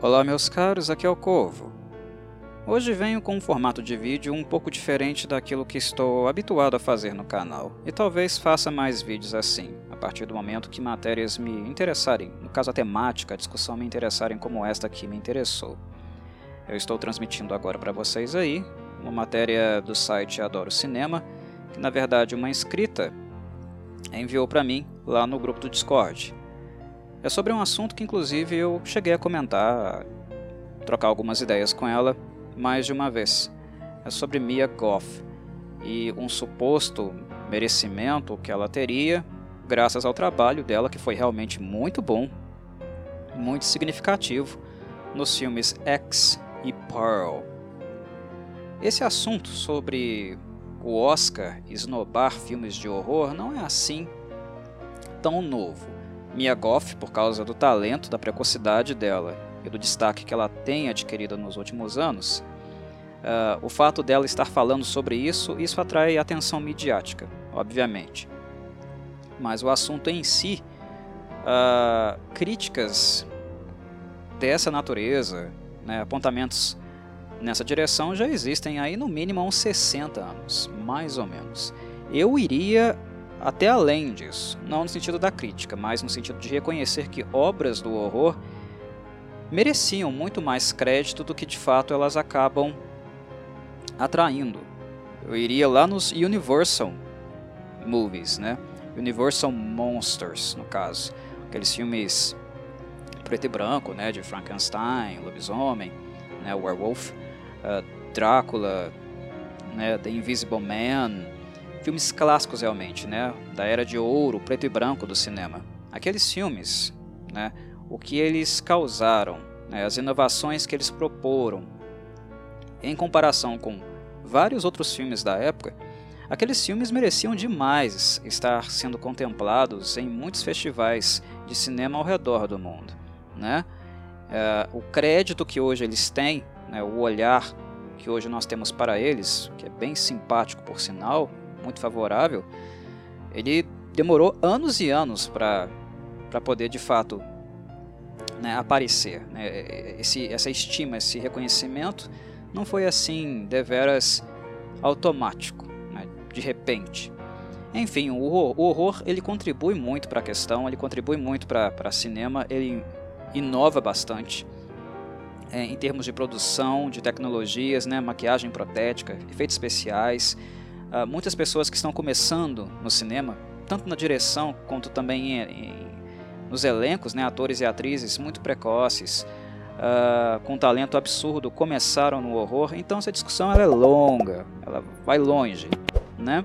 Olá meus caros, aqui é o Corvo. Hoje venho com um formato de vídeo um pouco diferente daquilo que estou habituado a fazer no canal, e talvez faça mais vídeos assim, a partir do momento que matérias me interessarem, no caso a temática, a discussão me interessarem como esta que me interessou. Eu estou transmitindo agora para vocês aí uma matéria do site Adoro Cinema, que na verdade uma inscrita enviou para mim lá no grupo do Discord. É sobre um assunto que, inclusive, eu cheguei a comentar, trocar algumas ideias com ela mais de uma vez. É sobre Mia Goff e um suposto merecimento que ela teria graças ao trabalho dela, que foi realmente muito bom, muito significativo nos filmes X e Pearl. Esse assunto sobre o Oscar esnobar filmes de horror não é assim tão novo. Mia Goff, por causa do talento, da precocidade dela e do destaque que ela tem adquirido nos últimos anos, uh, o fato dela estar falando sobre isso, isso atrai atenção midiática, obviamente. Mas o assunto em si, uh, críticas dessa natureza, né, apontamentos nessa direção já existem aí no mínimo há uns 60 anos, mais ou menos. Eu iria até além disso, não no sentido da crítica, mas no sentido de reconhecer que obras do horror mereciam muito mais crédito do que de fato elas acabam atraindo. Eu iria lá nos Universal Movies, né? Universal Monsters, no caso. Aqueles filmes preto e branco, né? De Frankenstein, Lobisomem, né? Werewolf, uh, Drácula, né? The Invisible Man, filmes clássicos realmente, né, da era de ouro, preto e branco do cinema. Aqueles filmes, né, o que eles causaram, né, as inovações que eles proporam, em comparação com vários outros filmes da época, aqueles filmes mereciam demais estar sendo contemplados em muitos festivais de cinema ao redor do mundo, né? É, o crédito que hoje eles têm, né, o olhar que hoje nós temos para eles, que é bem simpático por sinal, muito favorável, ele demorou anos e anos para poder de fato né, aparecer. Né? Esse, essa estima, esse reconhecimento não foi assim deveras automático, né, de repente. Enfim, o horror, o horror ele contribui muito para a questão, ele contribui muito para cinema, ele inova bastante é, em termos de produção, de tecnologias, né, maquiagem protética, efeitos especiais, uh, muitas pessoas que estão começando no cinema, tanto na direção quanto também em, em, nos elencos, né, atores e atrizes muito precoces, uh, com talento absurdo, começaram no horror. Então essa discussão é longa, ela vai longe, né?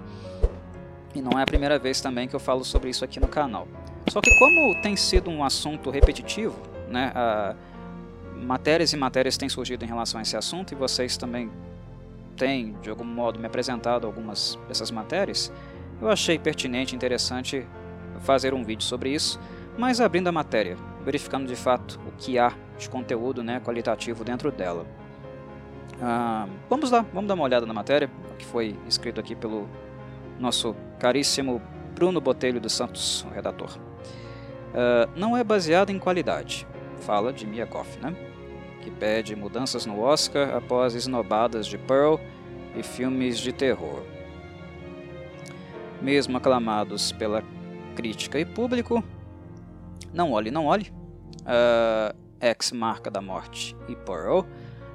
E não é a primeira vez também que eu falo sobre isso aqui no canal. Só que como tem sido um assunto repetitivo, né? Uh, matérias e matérias têm surgido em relação a esse assunto e vocês também tem, de algum modo, me apresentado algumas dessas matérias, eu achei pertinente e interessante fazer um vídeo sobre isso, mas abrindo a matéria, verificando de fato o que há de conteúdo né, qualitativo dentro dela. Ah, vamos lá, vamos dar uma olhada na matéria, que foi escrito aqui pelo nosso caríssimo Bruno Botelho dos Santos, o redator. Ah, não é baseado em qualidade, fala de Mia Goff, né? Que pede mudanças no Oscar após esnobadas de Pearl e filmes de terror. Mesmo aclamados pela crítica e público, Não Olhe, Não Olhe, uh, Ex Marca da Morte e Pearl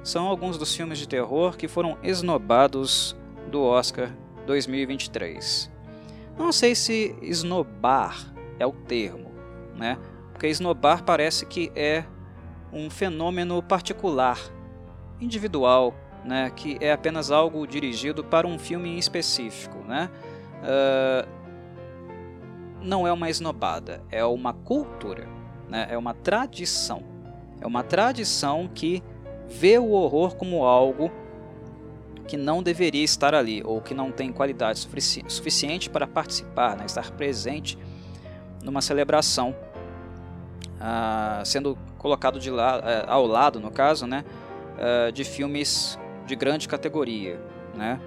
são alguns dos filmes de terror que foram esnobados do Oscar 2023. Não sei se esnobar é o termo, né? Porque esnobar parece que é um fenômeno particular, individual, né, que é apenas algo dirigido para um filme em específico. Né? Uh, não é uma esnobada, é uma cultura, né? é uma tradição. É uma tradição que vê o horror como algo que não deveria estar ali, ou que não tem qualidade sufici suficiente para participar, né? estar presente numa celebração uh, sendo colocado de la, uh, ao lado, no caso, né, uh, de filmes de grande categoria, né?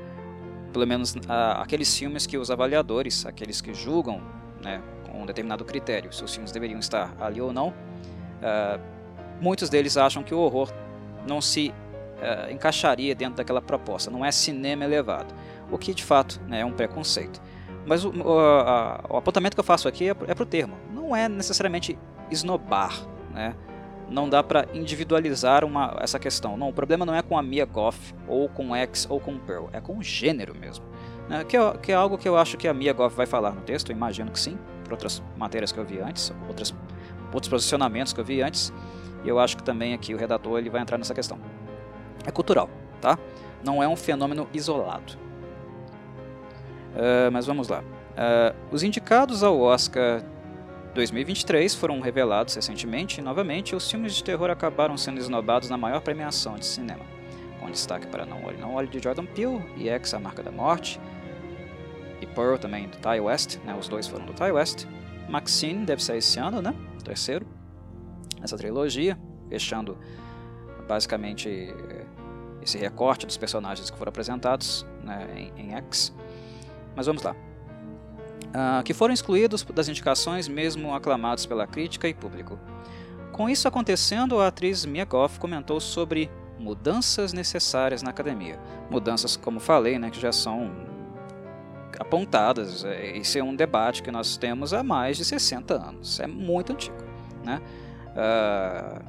Pelo menos aqueles filmes que os avaliadores, aqueles que julgam, né, com um determinado critério, se os filmes deveriam estar ali ou não, muitos deles acham que o horror não se encaixaria dentro daquela proposta, não é cinema elevado, o que de fato né, é um preconceito. Mas o, a, o, apontamento que eu faço aqui é, é para o termo, não é necessariamente esnobar, né? Não dá para individualizar uma, essa questão. Não, o problema não é com a Mia Goff, ou com X, ou com Pearl, é com o gênero mesmo. Né? Que, é, que, é, algo que eu acho que a Mia Goff vai falar no texto, imagino que sim, por outras matérias que eu vi antes, outras, outros posicionamentos que eu vi antes, e eu acho que também aqui o redator ele vai entrar nessa questão. É cultural, tá? Não é um fenômeno isolado. Uh, mas vamos lá. Uh, os indicados ao Oscar 2023 foram revelados recentemente e, novamente, os filmes de terror acabaram sendo esnobados na maior premiação de cinema, com destaque para Não Olhe, Não Olhe de Jordan Peele e X, A Marca da Morte, e Pearl também do Ty West, né, os dois foram do Ty West. Maxine deve ser esse ano, né, terceiro, essa trilogia, fechando basicamente esse recorte dos personagens que foram apresentados né, em, em X. Mas vamos lá uh, que foram excluídos das indicações mesmo aclamados pela crítica e público. Com isso acontecendo, a atriz Mia Goff comentou sobre mudanças necessárias na academia. Mudanças, como falei, né, que já são apontadas. Esse é um debate que nós temos há mais de 60 anos. É muito antigo. Né? Uh,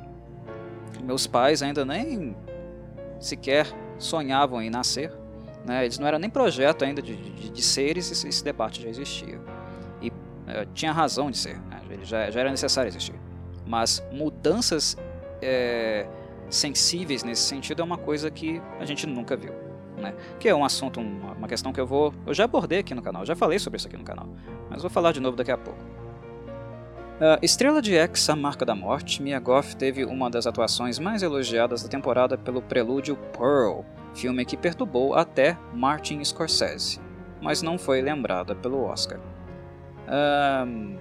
meus pais ainda nem sequer sonhavam em nascer né? Eles não eram nem projeto ainda de, de, de seres, esse, esse, debate já existia. E é, tinha razão de ser, né? já, já, era necessário existir. Mas mudanças é, sensíveis nesse sentido é uma coisa que a gente nunca viu. Né? Que é um assunto, uma, uma questão que eu vou. Eu já abordei aqui no canal, já falei sobre isso aqui no canal, mas vou falar de novo daqui a pouco. Uh, Estrela de X, A Marca da Morte, Mia Goff teve uma das atuações mais elogiadas da temporada pelo prelúdio Pearl, filme que perturbou até Martin Scorsese, mas não foi lembrada pelo Oscar. Um,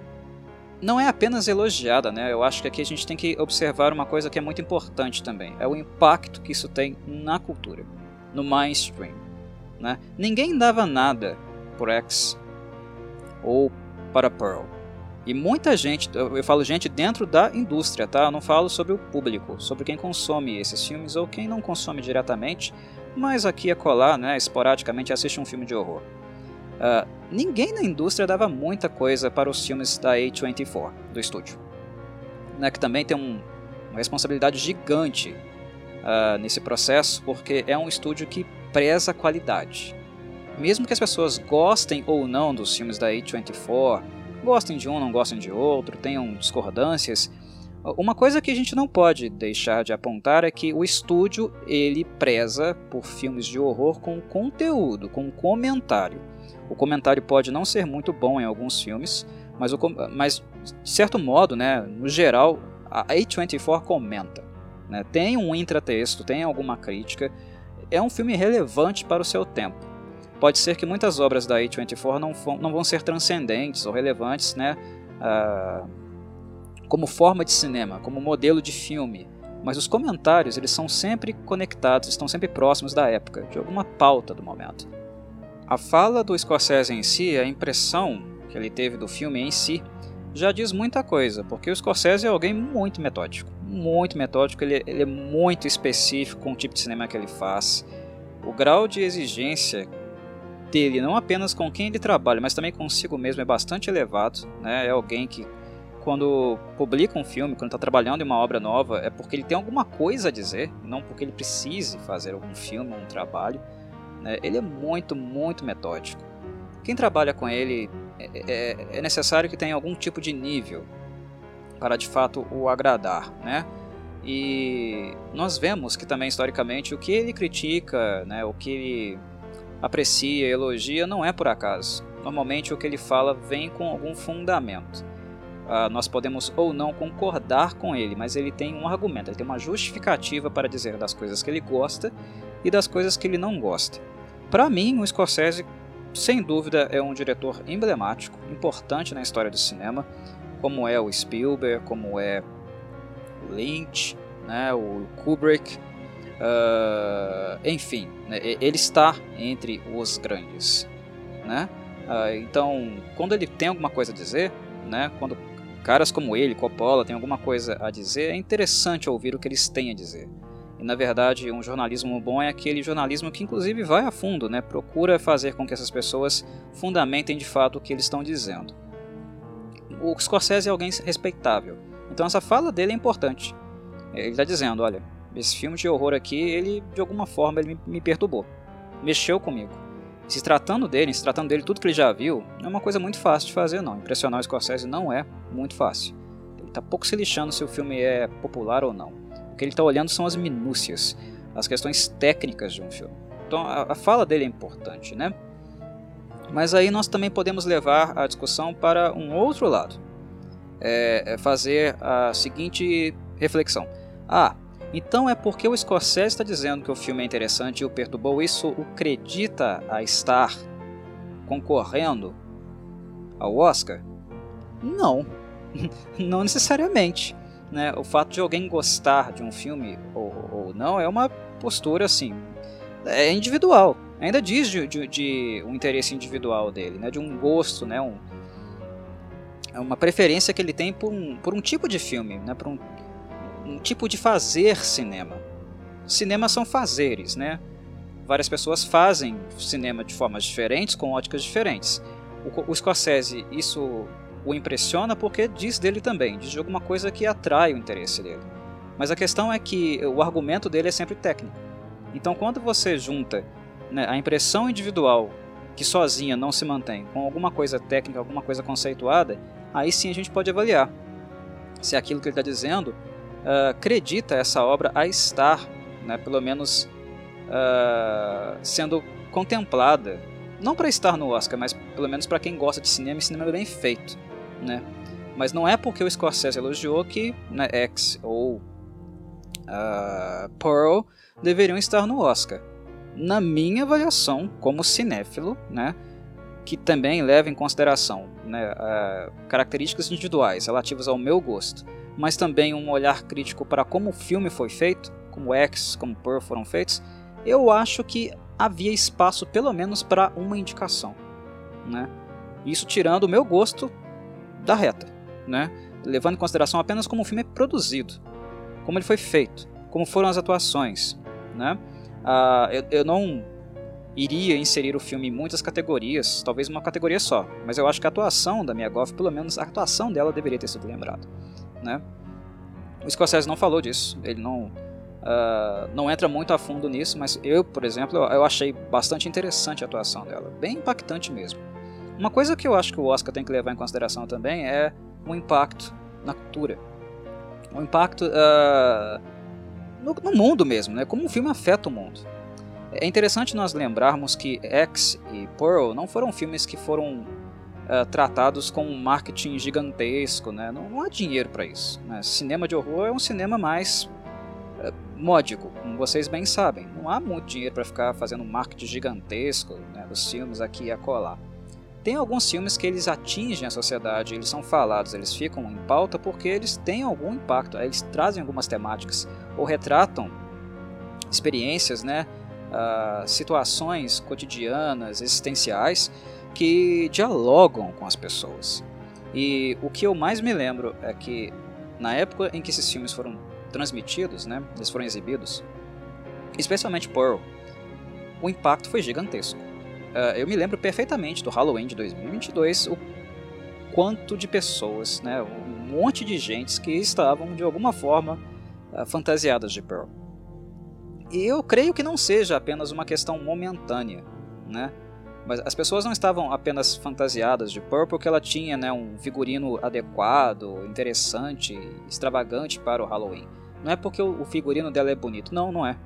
não é apenas elogiada, né? Eu acho que aqui a gente tem que observar uma coisa que é muito importante também: é o impacto que isso tem na cultura, no mainstream. Né? Ninguém dava nada por X ou para Pearl. E muita gente, eu falo gente dentro da indústria, tá? Eu não falo sobre o público, sobre quem consome esses filmes ou quem não consome diretamente, mas aqui a colar, né, esporadicamente assiste um filme de horror. Uh, ninguém na indústria dava muita coisa para os filmes da A24, do estúdio. Né, que também tem um, uma responsabilidade gigante uh, nesse processo, porque é um estúdio que preza a qualidade. Mesmo que as pessoas gostem ou não dos filmes da A24, gostem de um, não gostem de outro, tenham discordâncias, uma coisa que a gente não pode deixar de apontar é que o estúdio ele preza por filmes de horror com conteúdo, com comentário. O comentário pode não ser muito bom em alguns filmes, mas, o, mas de certo modo, né, no geral, a A24 comenta. Né, tem um intratexto, tem alguma crítica, é um filme relevante para o seu tempo. Pode ser que muitas obras da A24 não, não vão ser transcendentes ou relevantes, né, uh, como forma de cinema, como modelo de filme, mas os comentários eles são sempre conectados, estão sempre próximos da época, de alguma pauta do momento. A fala do Scorsese em si, a impressão que ele teve do filme em si, já diz muita coisa, porque o Scorsese é alguém muito metódico, muito metódico, ele, ele é muito específico com o tipo de cinema que ele faz. O grau de exigência dele, não apenas com quem ele trabalha, mas também consigo mesmo, é bastante elevado. Né? É alguém que quando publica um filme, quando está trabalhando em uma obra nova, é porque ele tem alguma coisa a dizer, não porque ele precise fazer algum filme, um trabalho. Né? Ele é muito, muito metódico. Quem trabalha com ele é, é, é, necessário que tenha algum tipo de nível para de fato o agradar, né? E nós vemos que também historicamente o que ele critica, né, o que ele aprecia, elogia, não é por acaso. Normalmente o que ele fala vem com algum fundamento. Uh, nós podemos ou não concordar com ele, mas ele tem um argumento, ele tem uma justificativa para dizer das coisas que ele gosta e das coisas que ele não gosta. Para mim, o Scorsese, sem dúvida, é um diretor emblemático, importante na história do cinema, como é o Spielberg, como é o Lynch, né, o Kubrick, uh, enfim, né, ele está entre os grandes. Né? Uh, então, quando ele tem alguma coisa a dizer, né, quando caras como ele, Coppola, têm alguma coisa a dizer, é interessante ouvir o que eles têm a dizer. E na verdade, um jornalismo bom é aquele jornalismo que inclusive vai a fundo, né? procura fazer com que essas pessoas fundamentem de fato o que eles estão dizendo. O Scorsese é alguém respeitável, então essa fala dele é importante. Ele está dizendo, olha, esse filme de horror aqui, ele de alguma forma ele me, me perturbou, mexeu comigo. Se tratando dele, se tratando dele tudo que ele já viu, não é uma coisa muito fácil de fazer não. Impressionar o Scorsese não é muito fácil. Ele está pouco se lixando se o filme é popular ou não. O que ele está olhando são as minúcias, as questões técnicas de um filme. Então a, a fala dele é importante, né? Mas aí nós também podemos levar a discussão para um outro lado. É, é fazer a seguinte reflexão. Ah, então é porque o Scorsese está dizendo que o filme é interessante e o perturbou, isso o acredita a estar concorrendo ao Oscar? Não, não necessariamente. Né? O fato de alguém gostar de um filme ou, ou não é uma postura assim, é individual. Ainda diz de, de, de um interesse individual dele, né? de um gosto, né? um, é uma preferência que ele tem por um, por um tipo de filme, né? por um um tipo de fazer cinema. Cinema são fazeres, né? Várias pessoas fazem cinema de formas diferentes, com óticas diferentes. O, o Scorsese, isso o impressiona porque diz dele também, diz de alguma coisa que atrai o interesse dele. Mas a questão é que o argumento dele é sempre técnico. Então, quando você junta né, a impressão individual, que sozinha não se mantém, com alguma coisa técnica, alguma coisa conceituada, aí sim a gente pode avaliar se aquilo que ele está dizendo uh, acredita essa obra a estar, né, pelo menos uh, sendo contemplada, não para estar no Oscar, mas pelo menos para quem gosta de cinema e cinema bem feito, né? Mas não é porque o Scorsese elogiou que né, X ou uh, Pearl deveriam estar no Oscar. Na minha avaliação, como cinéfilo, né, que também leva em consideração né, uh, características individuais relativas ao meu gosto, mas também um olhar crítico para como o filme foi feito, como X, como Pearl foram feitos, eu acho que havia espaço pelo menos para uma indicação, né? Isso tirando o meu gosto da reta, né? Levando em consideração apenas como o filme é produzido, como ele foi feito, como foram as atuações, né? Ah, eu, eu não iria inserir o filme em muitas categorias, talvez uma categoria só, mas eu acho que a atuação da Mia Goff, pelo menos a atuação dela deveria ter sido lembrada né? O Scorsese não falou disso, ele não, uh, não entra muito a fundo nisso, mas eu, por exemplo, eu, achei bastante interessante a atuação dela, bem impactante mesmo. Uma coisa que eu acho que o Oscar tem que levar em consideração também é o impacto na cultura, o impacto uh, no, no, mundo mesmo, né? Como o filme afeta o mundo. É interessante nós lembrarmos que X e Pearl não foram filmes que foram uh, tratados com um marketing gigantesco, né? não, não há dinheiro para isso. Né? Cinema de horror é um cinema mais uh, módico, como vocês bem sabem. Não há muito dinheiro para ficar fazendo um marketing gigantesco né, dos filmes aqui e acolá. Tem alguns filmes que eles atingem a sociedade, eles são falados, eles ficam em pauta porque eles têm algum impacto, eles trazem algumas temáticas ou retratam experiências, né, uh, situações cotidianas, existenciais, que dialogam com as pessoas. E o que eu mais me lembro é que na época em que esses filmes foram transmitidos, né, eles foram exibidos, especialmente Pearl, o impacto foi gigantesco. Uh, eu me lembro perfeitamente do Halloween de 2022, o quanto de pessoas, né, um monte de gente que estavam de alguma forma uh, fantasiadas de Pearl. E eu creio que não seja apenas uma questão momentânea, né? Mas as pessoas não estavam apenas fantasiadas de Pearl porque ela tinha né, um figurino adequado, interessante, extravagante para o Halloween. Não é porque o figurino dela é bonito. Não, não é.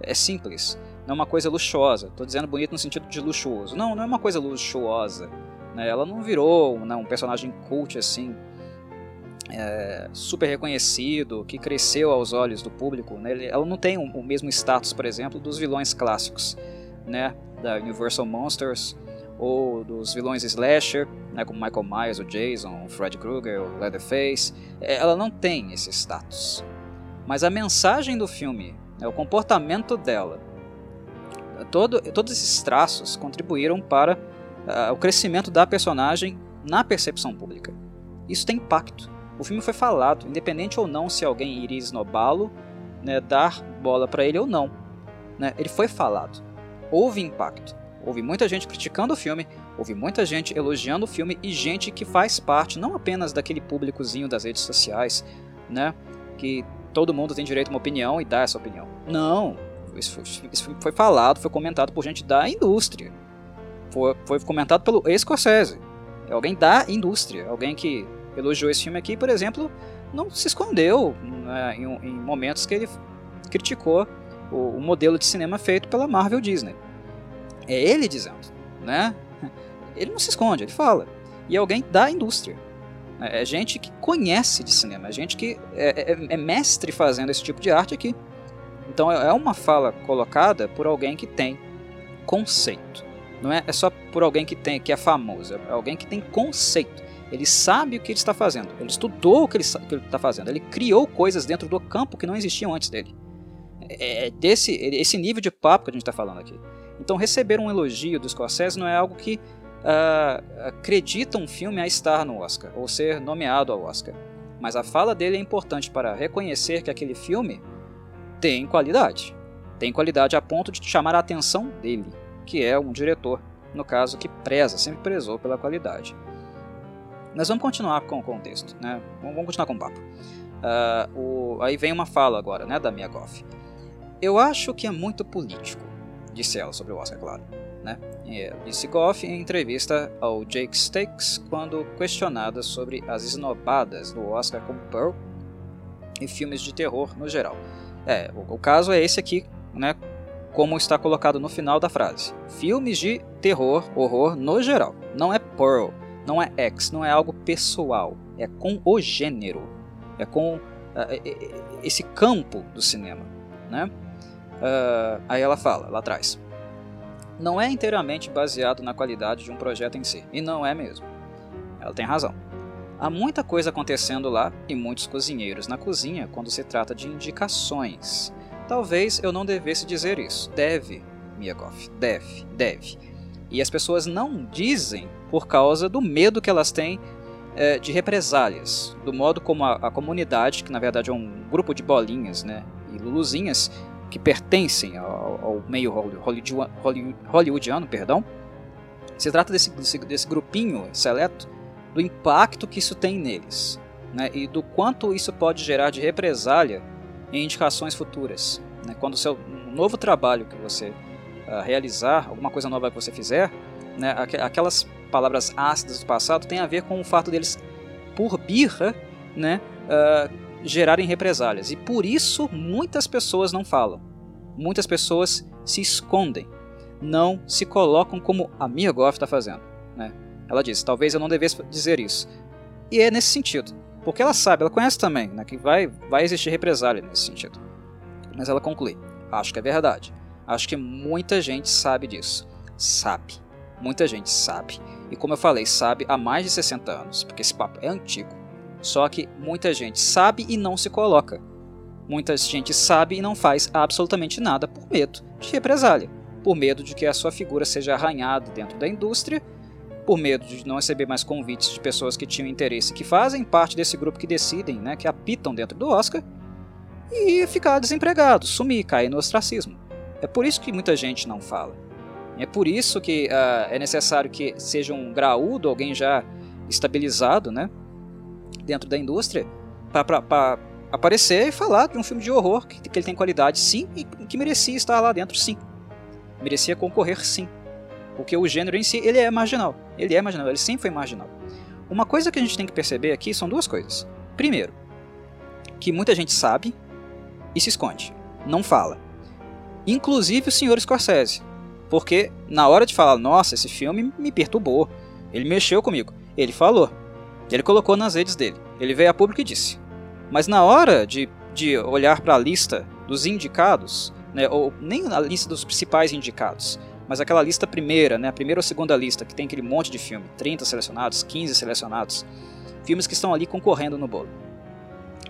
É simples. Não é uma coisa luxuosa. Estou dizendo bonito no sentido de luxuoso. Não, não é uma coisa luxuosa. Né? Ela não virou né, um personagem cult assim, é, super reconhecido, que cresceu aos olhos do público. Né? Ela não tem o mesmo status, por exemplo, dos vilões clássicos. Né? Da Universal Monsters ou dos vilões slasher, né, como Michael Myers, o Jason, o Fred Krueger, o Leatherface, é, ela não tem esse status. Mas a mensagem do filme, né, o comportamento dela, todo, todos esses traços contribuíram para uh, o crescimento da personagem na percepção pública. Isso tem impacto. O filme foi falado, independente ou não se alguém iria esnobá-lo, né, dar bola para ele ou não. Né, ele foi falado. Houve impacto. Houve muita gente criticando o filme, houve muita gente elogiando o filme e gente que faz parte não apenas daquele públicozinho das redes sociais, né, que todo mundo tem direito a uma opinião e dá essa opinião. Não, isso foi, isso foi falado, foi comentado por gente da indústria. Foi, foi comentado pelo Scorsese. É alguém da indústria, alguém que elogiou esse filme aqui, por exemplo, não se escondeu né, em, em, momentos que ele criticou o, o, modelo de cinema feito pela Marvel Disney. É ele dizendo, né? Ele não se esconde, ele fala. E é alguém da indústria. É gente que conhece de cinema, é gente que é, é, é mestre fazendo esse tipo de arte aqui. Então é uma fala colocada por alguém que tem conceito. Não é, é só por alguém que tem que é famoso, é alguém que tem conceito. Ele sabe o que ele está fazendo, ele estudou o que ele está fazendo, ele criou coisas dentro do campo que não existiam antes dele. É, é desse esse nível de papo que a gente está falando aqui. Então receber um elogio do Scorsese não é algo que uh, acredita um filme a estar no Oscar ou ser nomeado ao Oscar. Mas a fala dele é importante para reconhecer que aquele filme tem qualidade. Tem qualidade a ponto de chamar a atenção dele, que é um diretor, no caso, que preza, sempre prezou pela qualidade. Mas vamos continuar com o contexto, né? Vamos continuar com o papo. Uh, o, aí vem uma fala agora, né, da Mia Goff. Eu acho que é muito político, disse ela sobre o Oscar, claro. Né? Disse Goff em entrevista ao Jake Stakes quando questionada sobre as esnobadas do Oscar com Pearl e filmes de terror no geral. É, o, o caso é esse aqui, né? Como está colocado no final da frase. Filmes de terror, horror no geral. Não é Pearl, não é X, não é algo pessoal. É com o gênero. É com uh, esse campo do cinema, né? Uh, aí ela fala, lá atrás. Não é inteiramente baseado na qualidade de um projeto em si. E não é mesmo. Ela tem razão. Há muita coisa acontecendo lá e muitos cozinheiros na cozinha quando se trata de indicações. Talvez eu não devesse dizer isso. Deve, Miyagoff, deve, deve. E as pessoas não dizem por causa do medo que elas têm é, de represálias, do modo como a, a, comunidade, que na verdade é um grupo de bolinhas né, e luluzinhas, que pertencem ao, ao meio hollywoodiano, perdão, se trata desse, desse, desse grupinho seleto do impacto que isso tem neles né, e do quanto isso pode gerar de represália em indicações futuras. Né, quando o seu um novo trabalho que você uh, realizar, alguma coisa nova que você fizer, né, aqu aquelas palavras ácidas do passado tem a ver com o fato deles, por birra, né, uh, gerarem represálias. E por isso muitas pessoas não falam. Muitas pessoas se escondem, não se colocam como a Mia Goff está fazendo. Né? Ela diz: talvez eu não devesse dizer isso. E é nesse sentido. Porque ela sabe, ela conhece também, né, que vai, vai existir represália nesse sentido. Mas ela conclui: acho que é verdade. Acho que muita gente sabe disso. Sabe. Muita gente sabe. E como eu falei, sabe há mais de 60 anos, porque esse papo é antigo. Só que muita gente sabe e não se coloca. Muita gente sabe e não faz absolutamente nada por medo de represália, por medo de que a sua figura seja arranhada dentro da indústria por medo de não receber mais convites de pessoas que tinham interesse, que fazem parte desse grupo que decidem, né, que apitam dentro do Oscar, e ficar desempregado, sumir, cair no ostracismo. É por isso que muita gente não fala. É por isso que uh, é necessário que seja um graúdo, alguém já estabilizado, né, dentro da indústria, para aparecer e falar de um filme de horror que, que ele tem qualidade, sim, e que merecia estar lá dentro, sim. Merecia concorrer, sim. Porque o gênero em si, ele é marginal. Ele é marginal, ele sempre foi marginal. Uma coisa que a gente tem que perceber aqui são duas coisas. Primeiro, que muita gente sabe e se esconde, não fala. Inclusive o senhor Scorsese. Porque na hora de falar, nossa, esse filme me perturbou, ele mexeu comigo, ele falou, ele colocou nas redes dele, ele veio a público e disse. Mas na hora de, de olhar para a lista dos indicados, né, ou nem a lista dos principais indicados, mas aquela lista primeira, né, a primeira ou segunda lista, que tem aquele monte de filme, 30 selecionados, 15 selecionados, filmes que estão ali concorrendo no bolo.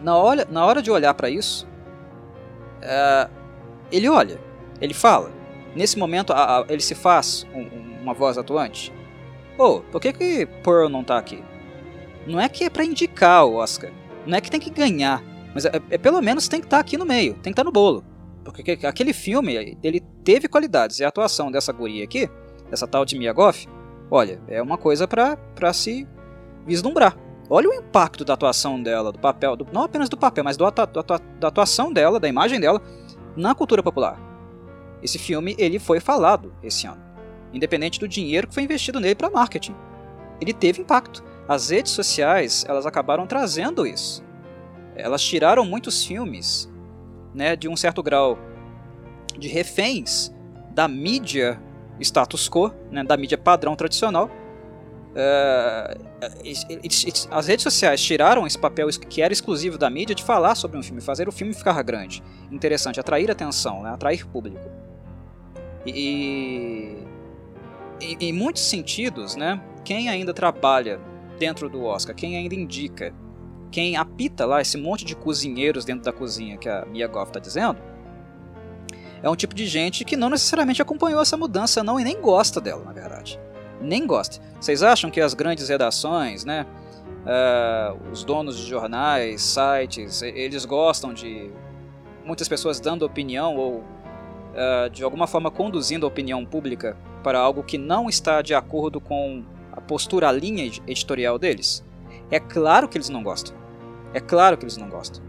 Na hora, na hora de olhar para isso, uh, ele olha, ele fala. Nesse momento, a, a, ele se faz um, uma voz atuante. Oh, por que que Pearl não tá aqui? Não é que é para indicar o Oscar, não é que tem que ganhar, mas é, é pelo menos tem que estar tá aqui no meio, tem que estar tá no bolo. Porque aquele filme, ele teve qualidades, e a atuação dessa guria aqui, dessa tal de Mia Goff, olha, é uma coisa para se vislumbrar. Olha o impacto da atuação dela, do papel, do, não apenas do papel, mas do, da atuação dela, da imagem dela, na cultura popular. Esse filme ele foi falado esse ano, independente do dinheiro que foi investido nele para marketing. Ele teve impacto. As redes sociais elas acabaram trazendo isso. Elas tiraram muitos filmes, né, de um certo grau de reféns da mídia status quo, né, da mídia padrão tradicional. Uh, as redes sociais tiraram esse papel que era exclusivo da mídia de falar sobre um filme, fazer o filme ficar grande, interessante, atrair atenção, né, atrair público. E, e em muitos sentidos, né, quem ainda trabalha dentro do Oscar, quem ainda indica, quem apita lá esse monte de cozinheiros dentro da cozinha que a Mia Goff está dizendo, é um tipo de gente que não necessariamente acompanhou essa mudança não e nem gosta dela, na verdade. Nem gosta. Vocês acham que as grandes redações, né, uh, os donos de jornais, sites, eles gostam de muitas pessoas dando opinião ou uh, de alguma forma conduzindo a opinião pública para algo que não está de acordo com postura, a linha editorial deles? É claro que eles não gostam. É claro que eles não gostam.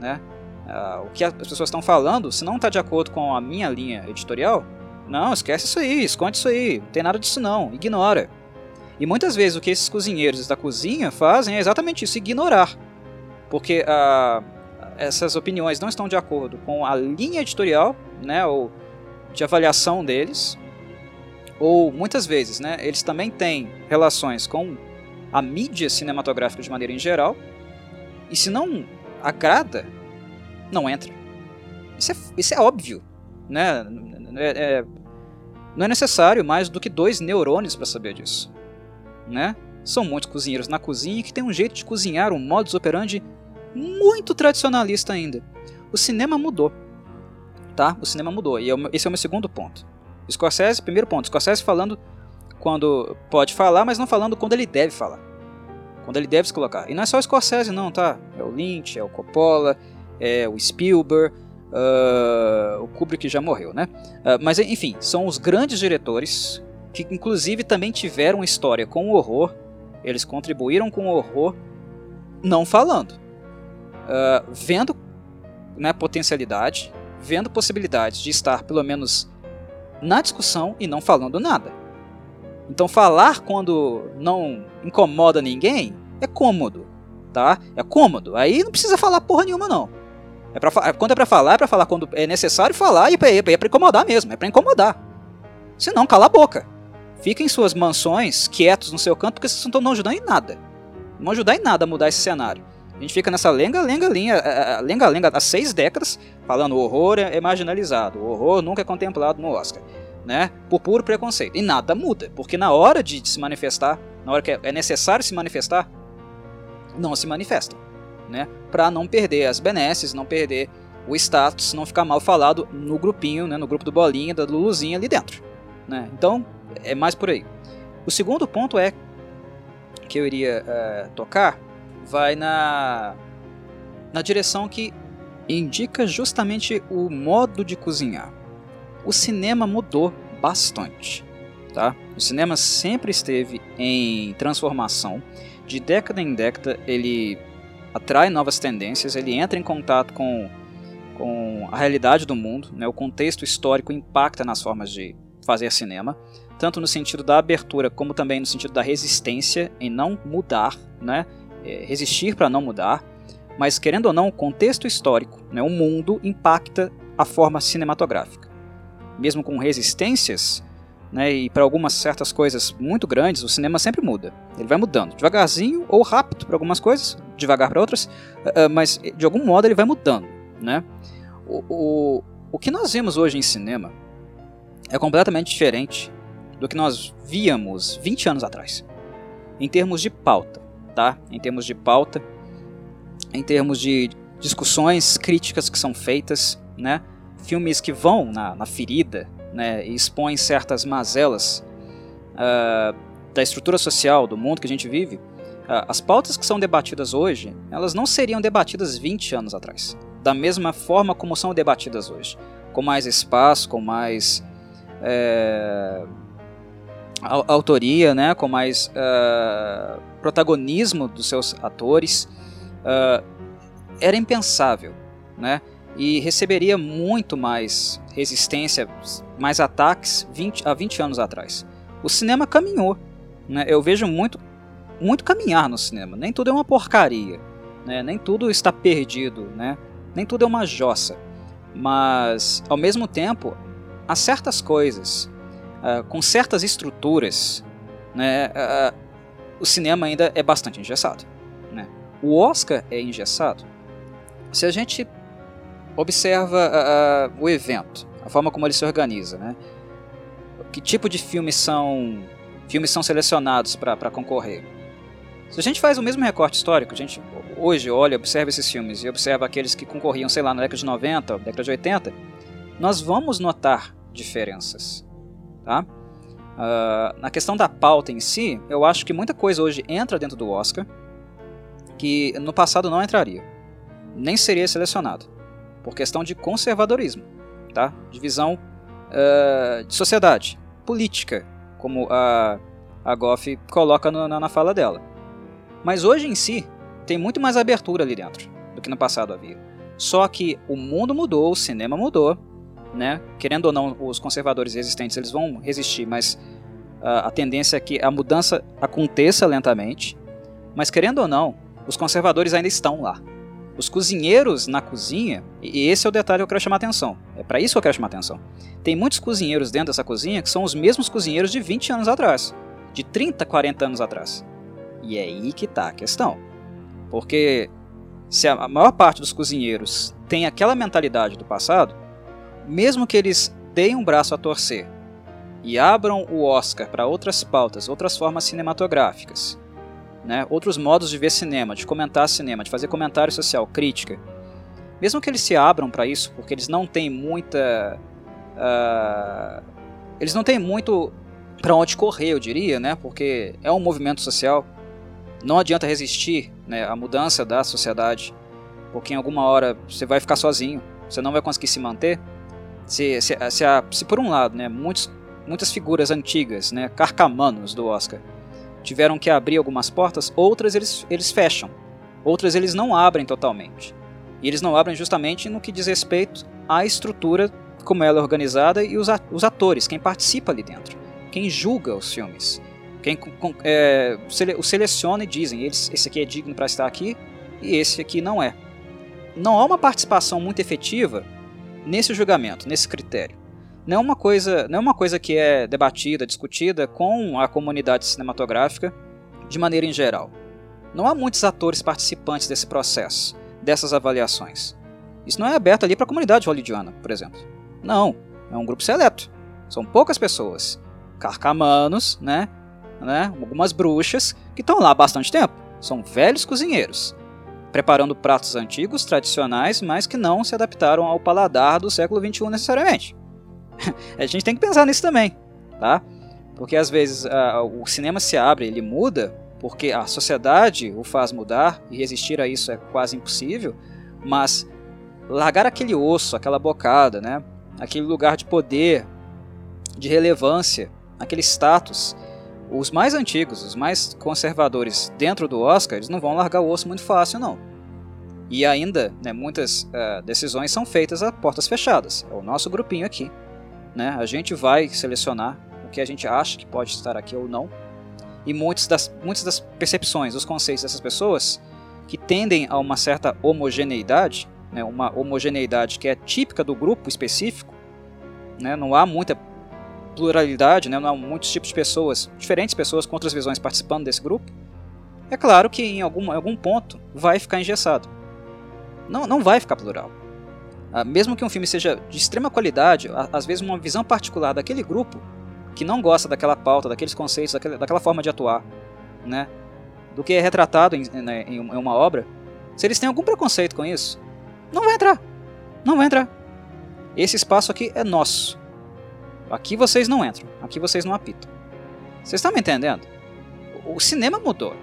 Né? Uh, o que as pessoas estão falando, se não está de acordo com a minha linha editorial, não, esquece isso aí, esconde isso aí, não tem nada disso não, ignora. E muitas vezes o que esses cozinheiros da cozinha fazem é exatamente isso, ignorar. Porque uh, essas opiniões não estão de acordo com a linha editorial, né, ou de avaliação deles, ou muitas vezes, né, eles também têm relações com a mídia cinematográfica de maneira em geral, e se não agrada, não entra. Isso é, isso é óbvio, né? É, é, não é necessário mais do que dois neurônios para saber disso, né? São muitos cozinheiros na cozinha que têm um jeito de cozinhar, um modus operandi muito tradicionalista ainda. O cinema mudou, tá? O cinema mudou e é esse é o meu segundo ponto. Scorsese, primeiro ponto, Scorsese falando quando pode falar, mas não falando quando ele deve falar. Quando ele deve se colocar. E não é só o Scorsese não, tá? É o Lynch, é o Coppola, é o Spielberg, uh, o Kubrick já morreu, né? Uh, mas enfim, são os grandes diretores que inclusive também tiveram história com o horror, eles contribuíram com o horror não falando, uh, vendo né, potencialidade, vendo possibilidades de estar pelo menos na discussão e não falando nada. Então falar quando não incomoda ninguém é cômodo, tá? É cômodo. Aí não precisa falar porra nenhuma não. É pra, quando é pra falar, é pra falar quando é necessário falar e é, é pra incomodar mesmo, é pra incomodar. Se não, cala a boca. Fiquem em suas mansões, quietos no seu canto, porque vocês não estão ajudando em nada. Não ajudar em nada a mudar esse cenário. A gente fica nessa lenga-lenga linha, é, é, lenga-lenga há seis décadas, falando o horror é marginalizado, o horror nunca é contemplado no Oscar, né? Por puro preconceito. E nada muda, porque na hora de se manifestar, na hora que é necessário se manifestar, não se manifestam né? Para não perder as benesses, não perder o status, não ficar mal falado no grupinho, né? No grupo do Bolinha, da Luluzinha ali dentro, né? Então, é mais por aí. O segundo ponto é que eu iria é, tocar vai na na direção que indica justamente o modo de cozinhar. O cinema mudou bastante, tá? O cinema sempre esteve em transformação. De década em década ele atrai novas tendências, ele entra em contato com, com a realidade do mundo, né? o contexto histórico impacta nas formas de fazer cinema, tanto no sentido da abertura como também no sentido da resistência em não mudar, né? É, resistir para não mudar, mas querendo ou não, o contexto histórico, né? o mundo impacta a forma cinematográfica. Mesmo com resistências, né, e para algumas certas coisas muito grandes, o cinema sempre muda. Ele vai mudando, devagarzinho ou rápido para algumas coisas, devagar para outras, uh, mas de algum modo ele vai mudando. Né? O, o, o que nós vemos hoje em cinema é completamente diferente do que nós víamos 20 anos atrás, em termos de pauta, tá? Em termos de pauta, em termos de discussões críticas que são feitas, né? Filmes que vão na, na ferida né, e expõe certas mazelas uh, da estrutura social, do mundo que a gente vive, as pautas que são debatidas hoje, elas não seriam debatidas 20 anos atrás, da mesma forma como são debatidas hoje, com mais espaço, com mais é, autoria, né, com mais uh, protagonismo dos seus atores, uh, era impensável, né, e receberia muito mais resistência, mais ataques 20, há 20 anos atrás. O cinema caminhou, né, eu vejo muito muito caminhar no cinema. Nem tudo é uma porcaria, né? nem tudo está perdido, né? nem tudo é uma jossa. Mas, ao mesmo tempo, há certas coisas, uh, com certas estruturas, né? Uh, o cinema ainda é bastante engessado. Né? O Oscar é engessado. Se a gente observa uh, o evento, a forma como ele se organiza, né? que tipo de filmes são filmes são selecionados para concorrer. Se a gente faz o mesmo recorte histórico, a gente hoje olha, observa esses filmes e observa aqueles que concorriam, sei lá, na década de 90, década de 80, nós vamos notar diferenças. Tá? Uh, na questão da pauta em si, eu acho que muita coisa hoje entra dentro do Oscar que no passado não entraria, nem seria selecionado, por questão de conservadorismo, tá? de visão uh, de sociedade, política, como a, a Goff coloca no, na, na fala dela. Mas hoje em si, tem muito mais abertura ali dentro do que no passado havia. Só que o mundo mudou, o cinema mudou, né? Querendo ou não, os conservadores existentes eles vão resistir, mas uh, a tendência é que a mudança aconteça lentamente. Mas querendo ou não, os conservadores ainda estão lá. Os cozinheiros na cozinha, e esse é o detalhe que eu quero chamar atenção. É para isso que eu quero chamar atenção. Tem muitos cozinheiros dentro dessa cozinha que são os mesmos cozinheiros de 20 anos atrás, de 30, 40 anos atrás. E é aí que está a questão. Porque se a maior parte dos cozinheiros tem aquela mentalidade do passado, mesmo que eles deem um braço a torcer e abram o Oscar para outras pautas, outras formas cinematográficas, né, outros modos de ver cinema, de comentar cinema, de fazer comentário social, crítica, mesmo que eles se abram para isso, porque eles não têm muita. Uh, eles não têm muito para onde correr, eu diria, né? Porque é um movimento social não adianta resistir né, à mudança da sociedade, porque em alguma hora você vai ficar sozinho, você não vai conseguir se manter. Se, se, se, se por um lado, né, muitos, muitas figuras antigas, né, carcamanos do Oscar, tiveram que abrir algumas portas, outras eles, eles fecham, outras eles não abrem totalmente. E eles não abrem justamente no que diz respeito à estrutura como ela é organizada e os, os atores, quem participa ali dentro, quem julga os filmes. Quem é, o seleciona e dizem, esse aqui é digno para estar aqui e esse aqui não é. Não há uma participação muito efetiva nesse julgamento, nesse critério. Não é uma coisa, não é uma coisa que é debatida, discutida com a comunidade cinematográfica de maneira em geral. Não há muitos atores participantes desse processo, dessas avaliações. Isso não é aberto ali para a comunidade hollywoodiana, por exemplo. Não, é um grupo seleto. São poucas pessoas. Carcamanos, né? né, algumas bruxas que estão lá há bastante tempo. São velhos cozinheiros, preparando pratos antigos, tradicionais, mas que não se adaptaram ao paladar do século XXI necessariamente. a gente tem que pensar nisso também, tá? Porque às vezes uh, o cinema se abre, ele muda, porque a sociedade o faz mudar e resistir a isso é quase impossível, mas largar aquele osso, aquela bocada, né? aquele lugar de poder, de relevância, aquele status, os mais antigos, os mais conservadores dentro do Oscar, eles não vão largar o osso muito fácil, não. E ainda, né, muitas uh, decisões são feitas a portas fechadas. É o nosso grupinho aqui. Né? A gente vai selecionar o que a gente acha que pode estar aqui ou não. E muitas das, muitas das percepções, os conceitos dessas pessoas, que tendem a uma certa homogeneidade, né, uma homogeneidade que é típica do grupo específico, né, não há muita pluralidade, né, muitos tipos de pessoas, diferentes pessoas com outras visões participando desse grupo, é claro que em algum, algum ponto vai ficar engessado. Não, não vai ficar plural. Ah, mesmo que um filme seja de extrema qualidade, às vezes uma visão particular daquele grupo que não gosta daquela pauta, daqueles conceitos, daquela, daquela forma de atuar, né, do que é retratado em, né, em uma obra, se eles têm algum preconceito com isso, não vai entrar. Não vai entrar. Esse espaço aqui é nosso. Aqui vocês não entram, aqui vocês não apitam. Vocês estão me entendendo? O cinema mudou.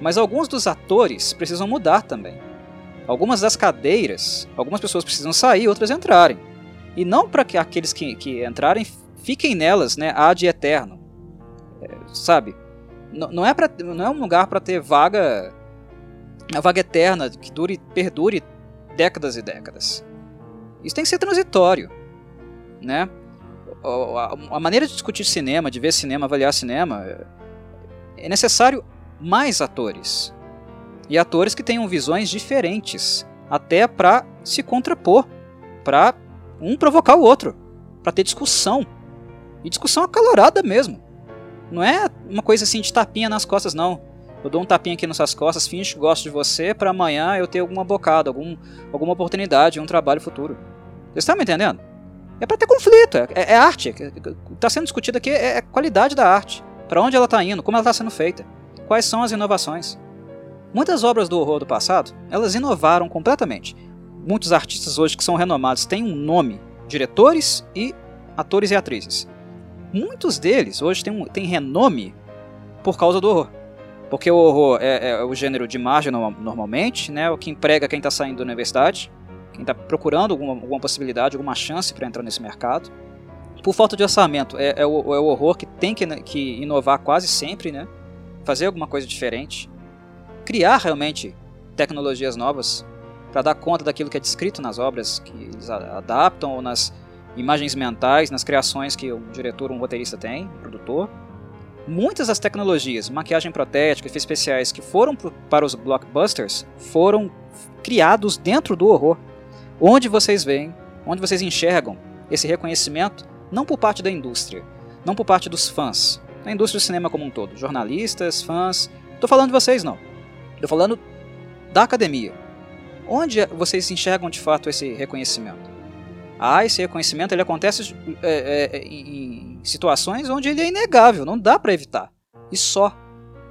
Mas alguns dos atores precisam mudar também. Algumas das cadeiras, algumas pessoas precisam sair, outras entrarem. E não para que aqueles que, que entrarem fiquem nelas, né, ad eterno. É, sabe? N não, é pra, não é um lugar para ter vaga a vaga eterna que dure, perdure décadas e décadas. Isso tem que ser transitório, né? A maneira de discutir cinema, de ver cinema, avaliar cinema, é necessário mais atores. E atores que tenham visões diferentes, até para se contrapor, para um provocar o outro, para ter discussão. E discussão acalorada mesmo. Não é uma coisa assim de tapinha nas costas, não. Eu dou um tapinha aqui nas suas costas, finge que gosto de você, para amanhã eu ter alguma bocada, algum, alguma oportunidade, um trabalho futuro. Você está me entendendo? É para ter conflito, é, é arte. Está sendo discutido aqui é, é qualidade da arte. Para onde ela está indo, como ela está sendo feita, quais são as inovações. Muitas obras do horror do passado, elas inovaram completamente. Muitos artistas hoje que são renomados têm um nome, diretores e atores e atrizes. Muitos deles hoje têm, um, têm renome por causa do horror. Porque o horror é, é o gênero de margem normalmente, né? O que emprega quem está saindo da universidade, quem está procurando alguma, alguma, possibilidade, alguma chance para entrar nesse mercado. Por falta de orçamento, é, é, o, é o, horror que tem que, que, inovar quase sempre, né? Fazer alguma coisa diferente. Criar realmente tecnologias novas para dar conta daquilo que é descrito nas obras que eles adaptam ou nas imagens mentais, nas criações que um diretor, um roteirista tem, um produtor Muitas das tecnologias, maquiagem protética, efeitos especiais que foram para os blockbusters foram criados dentro do horror, onde vocês veem, onde vocês enxergam esse reconhecimento não por parte da indústria, não por parte dos fãs, da indústria do cinema como um todo, jornalistas, fãs, estou falando de vocês não, estou falando da academia, onde vocês enxergam de fato esse reconhecimento. Ah, esse reconhecimento ele acontece é, é, em situações onde ele é inegável, não dá para evitar. E só.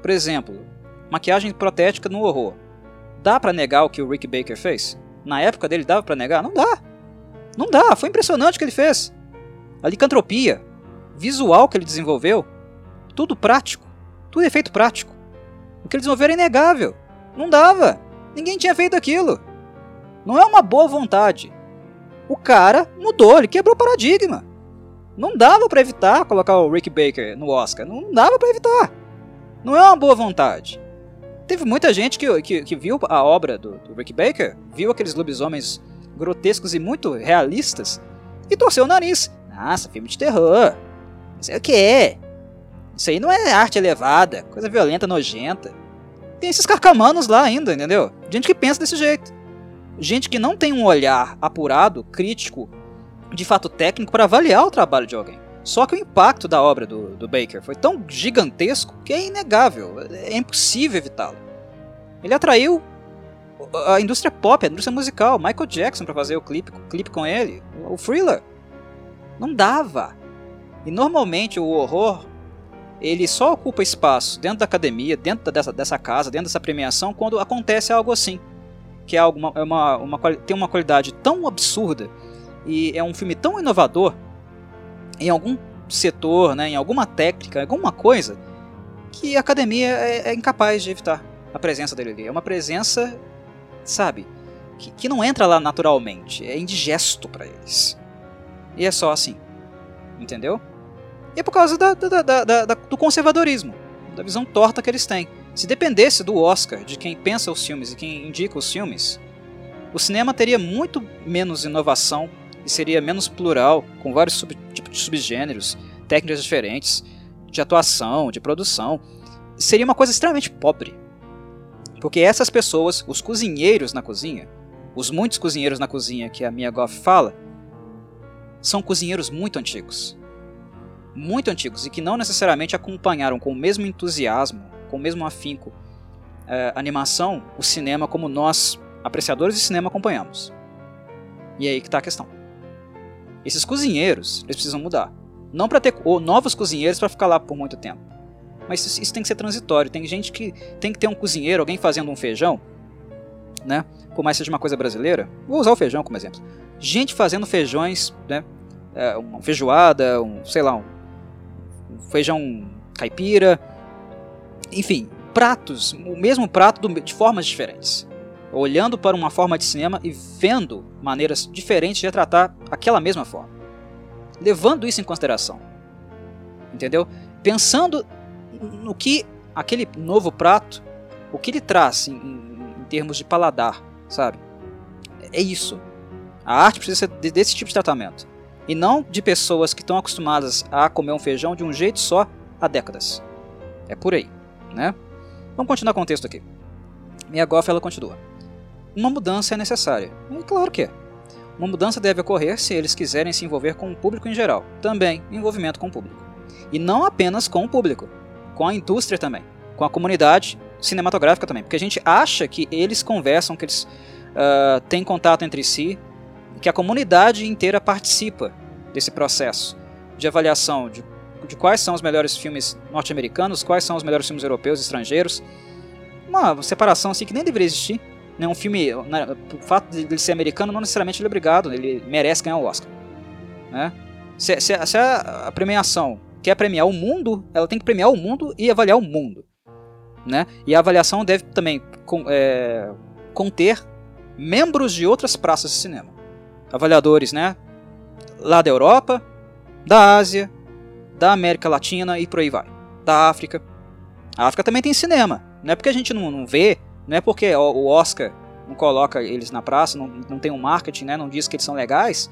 Por exemplo, maquiagem protética no horror. Dá para negar o que o Rick Baker fez? Na época dele dava para negar? Não dá. Não dá, foi impressionante o que ele fez. A licantropia, visual que ele desenvolveu, tudo prático, tudo efeito prático. O que ele desenvolveu era inegável. Não dava. Ninguém tinha feito aquilo. Não é uma boa vontade. O cara mudou, ele quebrou o paradigma. Não dava para evitar colocar o Rick Baker no Oscar. Não dava para evitar. Não é uma boa vontade. Teve muita gente que, que, que viu a obra do, do, Rick Baker, viu aqueles lobisomens grotescos e muito realistas e torceu o nariz. Nossa, filme de terror. Não sei o que. Isso aí não é arte elevada, coisa violenta, nojenta. Tem esses carcamanos lá ainda, entendeu? Gente que pensa desse jeito. Gente que não tem um olhar apurado, crítico, de fato técnico para avaliar o trabalho de alguém. Só que o impacto da obra do, do Baker foi tão gigantesco que é inegável, é impossível evitá-lo. Ele atraiu a indústria pop, a indústria musical, Michael Jackson para fazer o clipe, o clipe com ele, o Thriller. Não dava. E normalmente o horror ele só ocupa espaço dentro da academia, dentro dessa, dessa casa, dentro dessa premiação, quando acontece algo assim. Que é alguma, é uma, uma, tem uma qualidade tão absurda e é um filme tão inovador em algum setor, né, em alguma técnica, alguma coisa, que a academia é, é incapaz de evitar a presença dele ali. É uma presença, sabe, que, que não entra lá naturalmente, é indigesto para eles. E é só assim, entendeu? E é por causa da, da, da, do conservadorismo, da visão torta que eles têm. Se dependesse do Oscar, de quem pensa os filmes e quem indica os filmes, o cinema teria muito menos inovação e seria menos plural, com vários sub, de subgêneros, técnicas diferentes, de atuação, de produção. Seria uma coisa extremamente pobre. Porque essas pessoas, os cozinheiros na cozinha, os muitos cozinheiros na cozinha que a Mia Goff fala, são cozinheiros muito antigos. Muito antigos e que não necessariamente acompanharam com o mesmo entusiasmo, com o mesmo afinco, a eh, animação, o cinema como nós, apreciadores de cinema, acompanhamos. E é aí que está a questão. Esses cozinheiros, eles precisam mudar. Não para ter novos cozinheiros para ficar lá por muito tempo. Mas isso, isso, tem que ser transitório. Tem gente que tem que ter um cozinheiro, alguém fazendo um feijão, né? Por mais seja uma coisa brasileira. Vou usar o feijão como exemplo. Gente fazendo feijões, né? É, uma feijoada, um, sei lá, um, um feijão caipira. Enfim, pratos, o mesmo prato de formas diferentes. Olhando para uma forma de cinema e vendo maneiras diferentes de tratar aquela mesma forma. Levando isso em consideração. Entendeu? Pensando no que aquele novo prato, o que ele traz em, em, em termos de paladar, sabe? É isso. A arte precisa ser desse tipo de tratamento. E não de pessoas que estão acostumadas a comer um feijão de um jeito só há décadas. É por aí, né? Vamos continuar com o texto aqui. Minha Goff ela continua. Uma mudança é necessária. E claro que é. Uma mudança deve ocorrer se eles quiserem se envolver com o público em geral. Também envolvimento com o público. E não apenas com o público, com a indústria também, com a comunidade cinematográfica também. Porque a gente acha que eles conversam, que eles uh, têm contato entre si, que a comunidade inteira participa desse processo de avaliação de de quais são os melhores filmes norte-americanos, quais são os melhores filmes europeus, estrangeiros. Uma separação assim que nem deveria existir. Né? Um filme, né, por fato de ele ser americano, não necessariamente ele é obrigado, ele merece ganhar o Oscar. Né? Se, se, se a, a premiação quer premiar o mundo, ela tem que premiar o mundo e avaliar o mundo. Né? E a avaliação deve também com, é, conter membros de outras praças de cinema. Avaliadores né, lá da Europa, da Ásia, da América Latina e por aí vai. Da África. A África também tem cinema. Não é porque a gente não, não vê, não é porque o Oscar não coloca eles na praça, não, não tem um marketing, né, não diz que eles são legais,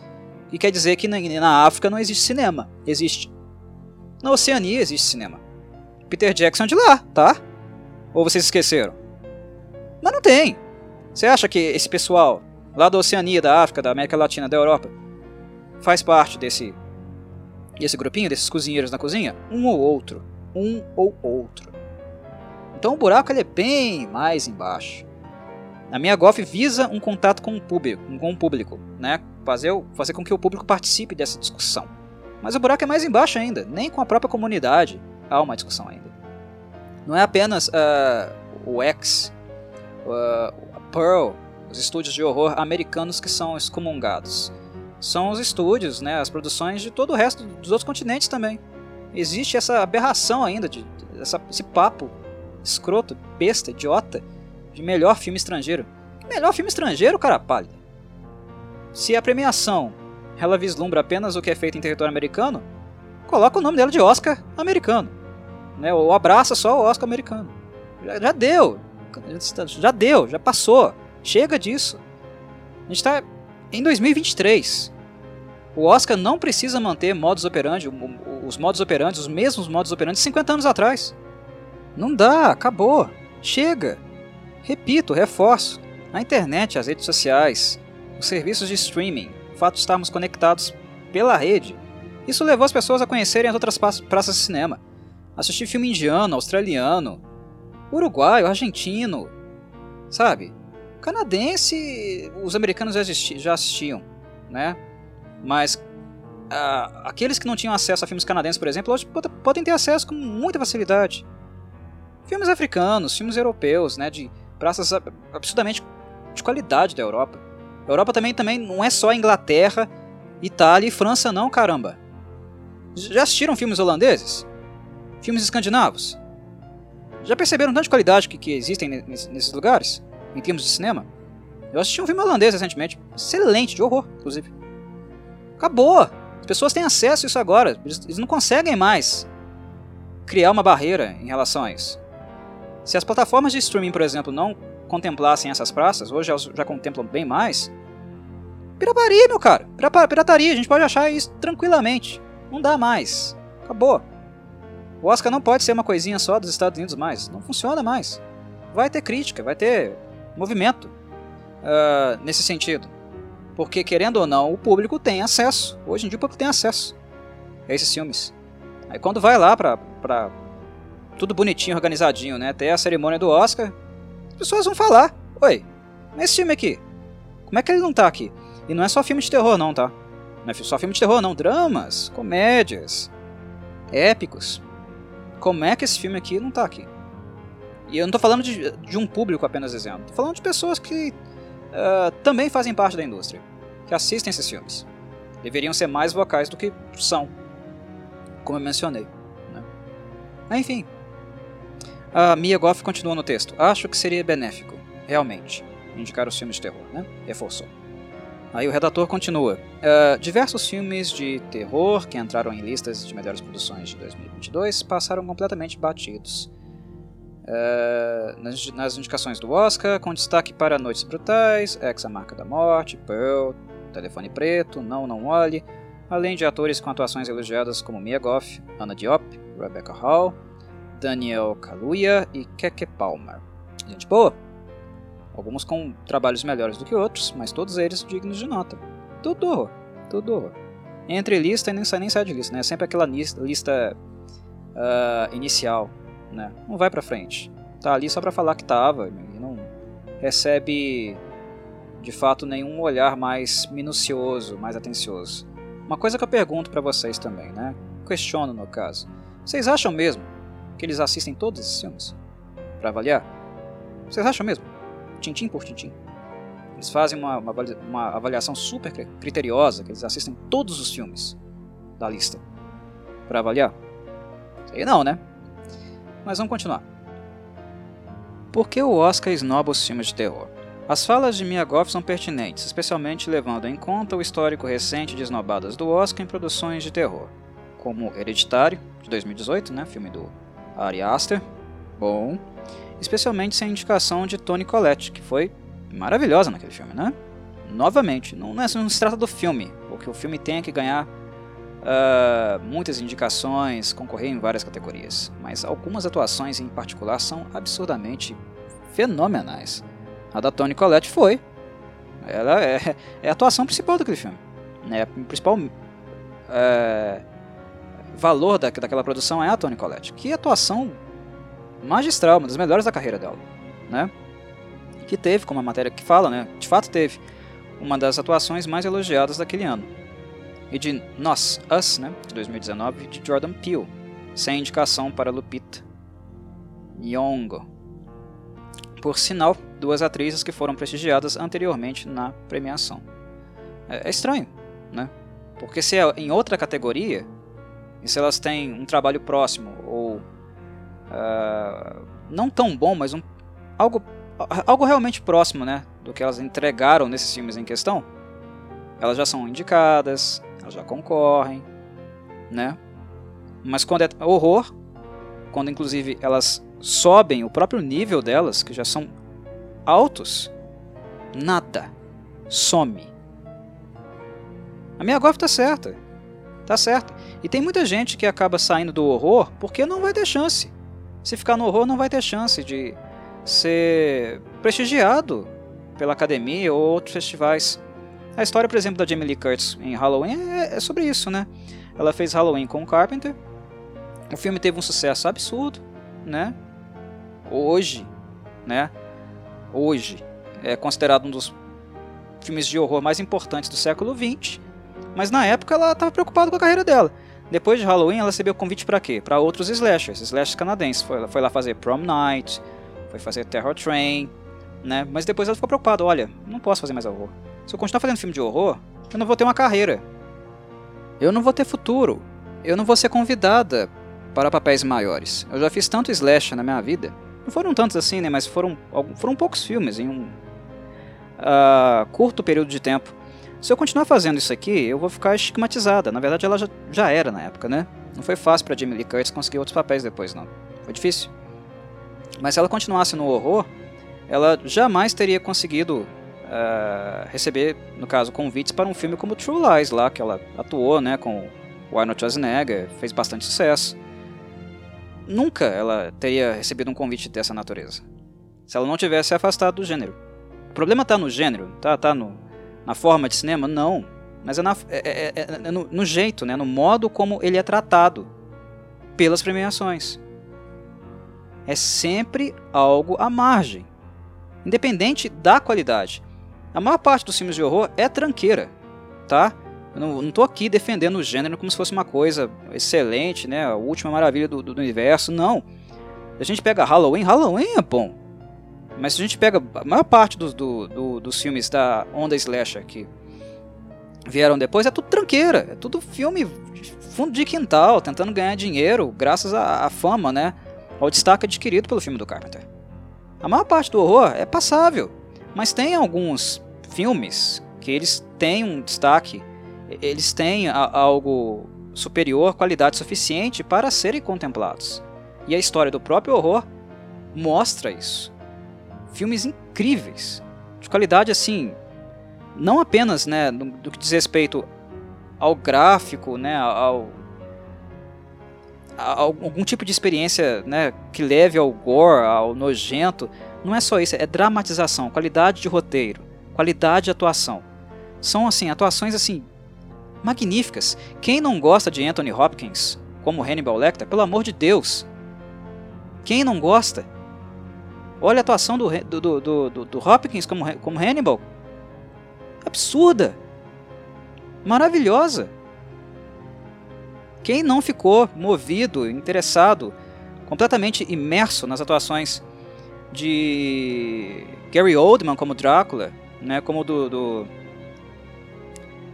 e quer dizer que na, na África não existe cinema. Existe. Na Oceania existe cinema. Peter Jackson é de lá, tá? Ou vocês esqueceram? Mas não tem. Você acha que esse pessoal lá da Oceania, da África, da América Latina, da Europa, faz parte desse e esse grupinho desses cozinheiros na cozinha? Um ou outro. Um ou outro. Então o buraco ele é bem mais embaixo. A minha golf visa um contato com o público, com o público, né? Fazer, fazer com que o público participe dessa discussão. Mas o buraco é mais embaixo ainda. Nem com a própria comunidade há uma discussão ainda. Não é apenas uh, o X, uh, a Pearl, os estúdios de horror americanos que são excomungados são os estúdios, né, as produções de todo o resto dos outros continentes também. Existe essa aberração ainda, de, essa, esse papo escroto, besta, idiota, de melhor filme estrangeiro. Melhor filme estrangeiro, cara pálida. Se a premiação ela vislumbra apenas o que é feito em território americano, coloca o nome dela de Oscar americano. Né, ou abraça só o Oscar americano. Já, já deu. Já deu, já passou. Chega disso. A gente está em 2023, o Oscar não precisa manter modus operandi, os modos operantes, os mesmos modos operantes 50 anos atrás. Não dá, acabou. Chega. Repito, reforço. A internet, as redes sociais, os serviços de streaming, o fato de estarmos conectados pela rede, isso levou as pessoas a conhecerem as outras praças de cinema. Assistir filme indiano, australiano, uruguaio, argentino, sabe? Canadense, os americanos já, assisti, já assistiam, né? Mas uh, aqueles que não tinham acesso a filmes canadenses, por exemplo, hoje podem ter acesso com muita facilidade. Filmes africanos, filmes europeus, né? De praças absurdamente de qualidade da Europa. A Europa também, também não é só Inglaterra, Itália e França, não, caramba. Já assistiram filmes holandeses? Filmes escandinavos? Já perceberam tanta qualidade que, que existem nesses lugares? em termos de cinema. Eu assisti um filme holandês recentemente, excelente, de horror, inclusive. Acabou! As pessoas têm acesso a isso agora, eles, eles não conseguem mais criar uma barreira em relação a isso. Se as plataformas de streaming, por exemplo, não contemplassem essas praças, hoje elas já contemplam bem mais. Pirataria, meu cara! Pirataria, a gente pode achar isso tranquilamente. Não dá mais. Acabou. O Oscar não pode ser uma coisinha só dos Estados Unidos mais. Não funciona mais. Vai ter crítica, vai ter movimento uh, nesse sentido. Porque, querendo ou não, o público tem acesso. Hoje em dia o público tem acesso a esses filmes. Aí quando vai lá pra, pra tudo bonitinho, organizadinho, né? Até a cerimônia do Oscar, as pessoas vão falar: Oi, esse filme aqui, como é que ele não tá aqui? E não é só filme de terror, não, tá? Não é só filme de terror, não. Dramas, comédias, épicos. Como é que esse filme aqui não tá aqui? E eu não estou falando de, de, um público apenas dizendo, estou falando de pessoas que uh, também fazem parte da indústria, que assistem esses filmes. Deveriam ser mais vocais do que são, como eu mencionei. Né? Enfim, A Mia Goff continua no texto. Acho que seria benéfico, realmente, indicar os filmes de terror, né? Reforçou. Aí o redator continua. Uh, diversos filmes de terror que entraram em listas de melhores produções de 2022 passaram completamente batidos. Uh, nas, nas, indicações do Oscar, com destaque para Noites Brutais, Ex a Marca da Morte, Pearl, Telefone Preto, Não Não Olhe, além de atores com atuações elogiadas como Mia Goff, Anna Diop, Rebecca Hall, Daniel Kaluuya e Keke Palmer. Gente boa! Alguns com trabalhos melhores do que outros, mas todos eles dignos de nota. Tudo horror, tudo horror. Entre lista e nem sai, nem sai de lista, né? É sempre aquela lista, uh, inicial, né? Não vai pra frente. Tá ali só pra falar que tava e não recebe de fato nenhum olhar mais minucioso, mais atencioso. Uma coisa que eu pergunto para vocês também, né? Questiono no caso. Vocês acham mesmo que eles assistem todos esses filmes para avaliar? Vocês acham mesmo? tintim por tintim. Eles fazem uma, uma, uma avaliação super criteriosa, que eles assistem todos os filmes da lista para avaliar. Sei não, né? Mas vamos continuar. Por que o Oscar esnoba os filmes de terror? As falas de Mia Goff são pertinentes, especialmente levando em conta o histórico recente de esnobadas do Oscar em produções de terror, como Hereditário, de 2018, né, filme do Ari Aster, bom, especialmente sem a indicação de Toni Collette, que foi maravilhosa naquele filme, né? Novamente, não, não, é, não se trata do filme, porque o filme tem que ganhar uh, muitas indicações, concorrer em várias categorias, mas algumas atuações em particular são absurdamente fenomenais. A da Toni Collette foi. Ela é, é a atuação principal daquele filme. É, o principal é, valor da, daquela produção é a Toni Collette. Que atuação magistral, uma das melhores da carreira dela, né? Que teve, como a matéria que fala, né? De fato teve uma das atuações mais elogiadas daquele ano. E de Nós, Us, né? De 2019, de Jordan Peele, sem indicação para Lupita Nyong'o. Por sinal, duas atrizes que foram prestigiadas anteriormente na premiação. É, é estranho, né? Porque se é em outra categoria, e se elas têm um trabalho próximo ou uh, não tão bom, mas um, algo, algo realmente próximo né, do que elas entregaram nesses filmes em questão, elas já são indicadas, elas já concorrem, né? Mas quando é horror, quando inclusive elas sobem o próprio nível delas, que já são altos, nada, some. A minha Goff tá certa, tá certa. E tem muita gente que acaba saindo do horror porque não vai ter chance. Se ficar no horror, não vai ter chance de ser prestigiado pela academia ou outros festivais. A história, por exemplo, da Jamie Lee Curtis em Halloween é, é sobre isso, né? Ela fez Halloween com Carpenter. O filme teve um sucesso absurdo, né? Hoje, né? Hoje é considerado um dos filmes de horror mais importantes do século XX. Mas na época ela estava preocupada com a carreira dela. Depois de Halloween, ela recebeu convite para quê? Para outros slashers, slashers canadenses. Foi, foi lá fazer Prom Night, foi fazer Terror Train, né? Mas depois ela ficou preocupada, olha, não posso fazer mais horror. Se eu continuar fazendo filme de horror, eu não vou ter uma carreira. Eu não vou ter futuro. Eu não vou ser convidada para papéis maiores. Eu já fiz tanto slasher na minha vida. Não foram tantos assim, né? Mas foram, foram poucos filmes em um uh, curto período de tempo. Se eu continuar fazendo isso aqui, eu vou ficar estigmatizada. Na verdade, ela já, já era na época, né? Não foi fácil para Jamie Lee Curtis conseguir outros papéis depois, não. Foi difícil. Mas se ela continuasse no horror, ela jamais teria conseguido uh, receber, no caso, convites para um filme como True Lies, lá que ela atuou, né, com o Arnold Schwarzenegger, fez bastante sucesso. Nunca ela teria recebido um convite dessa natureza, se ela não tivesse afastado do gênero. O problema está no gênero, tá, tá no, na forma de cinema? Não. Mas é, na, é, é, é, é no, no, jeito, né? no modo como ele é tratado pelas premiações. É sempre algo à margem, independente da qualidade. A maior parte dos filmes de horror é tranqueira, tá? Eu não, estou aqui defendendo o gênero como se fosse uma coisa excelente, né? A última maravilha do, do, do universo. Não. A gente pega Halloween, Halloween é bom. Mas se a gente pega a maior parte dos, do, do, dos filmes da onda slasher que vieram depois, é tudo tranqueira, é tudo filme fundo de quintal, tentando ganhar dinheiro graças à, à fama, né? ao destaque adquirido pelo filme do Carpenter. A maior parte do horror é passável, mas tem alguns filmes que eles têm um destaque, eles têm algo superior, qualidade suficiente para serem contemplados. E a história do próprio horror mostra isso. Filmes incríveis, de qualidade assim, não apenas né, no, do que diz respeito ao gráfico, né, ao, a algum tipo de experiência né, que leve ao gore, ao nojento, não é só isso, é dramatização, qualidade de roteiro, qualidade de atuação. São assim atuações assim magníficas. Quem não gosta de Anthony Hopkins como Hannibal Lecter, pelo amor de Deus? Quem não gosta? Olha a atuação do, do, do, do, do Hopkins como, como Hannibal. Absurda. Maravilhosa. Quem não ficou movido, interessado, completamente imerso nas atuações de Gary Oldman como Drácula, né, como do, do,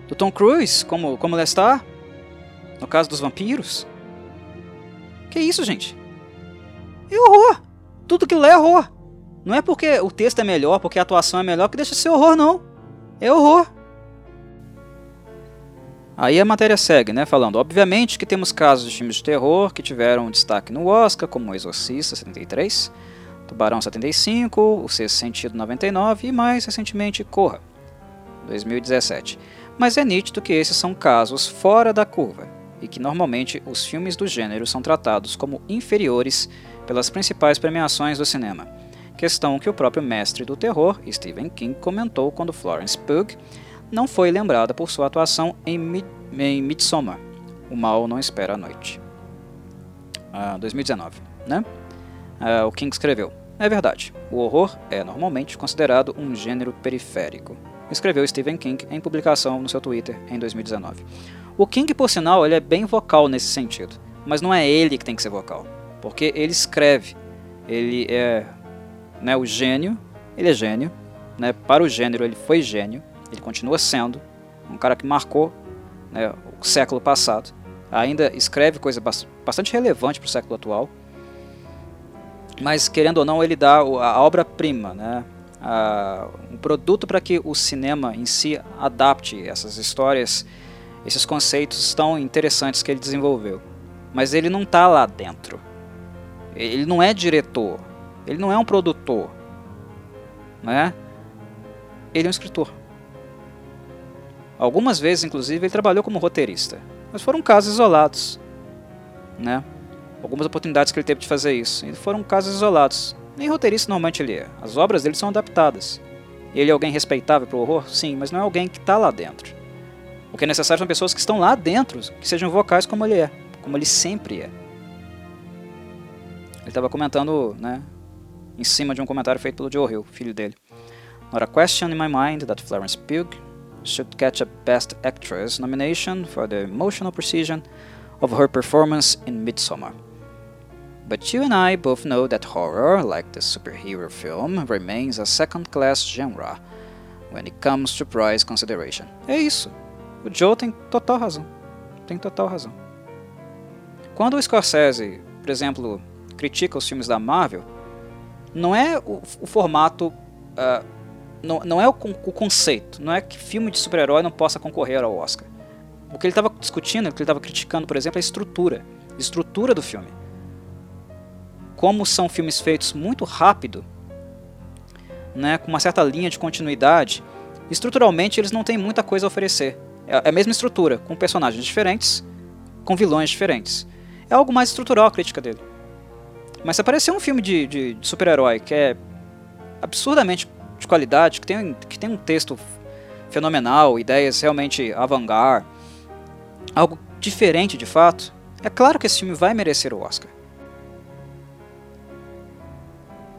do Tom Cruise como, como Lestat, no caso dos vampiros. Que isso, gente? É horror! Tudo que lê é horror! Não é porque o texto é melhor, porque a atuação é melhor que deixa de ser horror, não. É horror. Aí a matéria segue, né, falando, obviamente que temos casos de filmes de terror que tiveram destaque no Oscar, como O Exorcista 73, Tubarão 75, O Sexto Sentido 99 e mais recentemente Corra 2017. Mas é nítido que esses são casos fora da curva e que normalmente os filmes do gênero são tratados como inferiores pelas principais premiações do cinema. Questão que o próprio mestre do terror, Stephen King, comentou quando Florence Pugh não foi lembrada por sua atuação em, Mid em Midsommar, O Mal Não Espera a Noite. Ah, 2019, né? Uh, o King escreveu: É verdade, o horror é normalmente considerado um gênero periférico. Escreveu Stephen King em publicação no seu Twitter em 2019. O King, por sinal, ele é bem vocal nesse sentido, mas não é ele que tem que ser vocal, porque ele escreve, ele é né, o gênio, ele é gênio, né, para o gênero ele foi gênio, ele continua sendo um cara que marcou né, o século passado, ainda escreve coisa bastante relevante para o século atual, mas querendo ou não ele dá a obra-prima, né, um produto para que o cinema em si adapte essas histórias, esses conceitos tão interessantes que ele desenvolveu. Mas ele não está lá dentro. Ele não é diretor. Ele não é um produtor. Né? Ele é um escritor. Algumas vezes, inclusive, ele trabalhou como roteirista, mas foram casos isolados, né? Algumas oportunidades que ele teve de fazer isso, e foram casos isolados. Nem roteirista normalmente ele é. As obras dele são adaptadas. Ele é alguém respeitável para o horror? Sim, mas não é alguém que está lá dentro. O que é necessário são pessoas que estão lá dentro, que sejam vocais como ele é, como ele sempre é. Ele estava comentando, né, em cima de um comentário feito pelo Joe Hill, filho dele. Not a question in my mind that Florence Pugh should catch a Best Actress nomination for the emotional precision of her performance in Midsommar. But you and I both know that horror, like the superhero film, remains a second-class genre when it comes to price consideration. É isso. O Joe tem total razão. Tem total razão. Quando o Scorsese, por exemplo, critica os filmes da Marvel, não é o, o formato uh, não, não é o, o, conceito, não é que filme de super-herói não possa concorrer ao Oscar. O que ele estava discutindo, o que ele estava criticando, por exemplo, é a estrutura, a estrutura do filme. Como são filmes feitos muito rápido, né, com uma certa linha de continuidade, estruturalmente eles não têm muita coisa a oferecer. É, é a mesma estrutura, com personagens diferentes, com vilões diferentes. É algo mais estrutural a crítica dele. Mas se aparecer um filme de, de, de super-herói que é absurdamente de qualidade, que tem, que tem um texto fenomenal, ideias realmente avant-garde, algo diferente de fato, é claro que esse filme vai merecer o Oscar.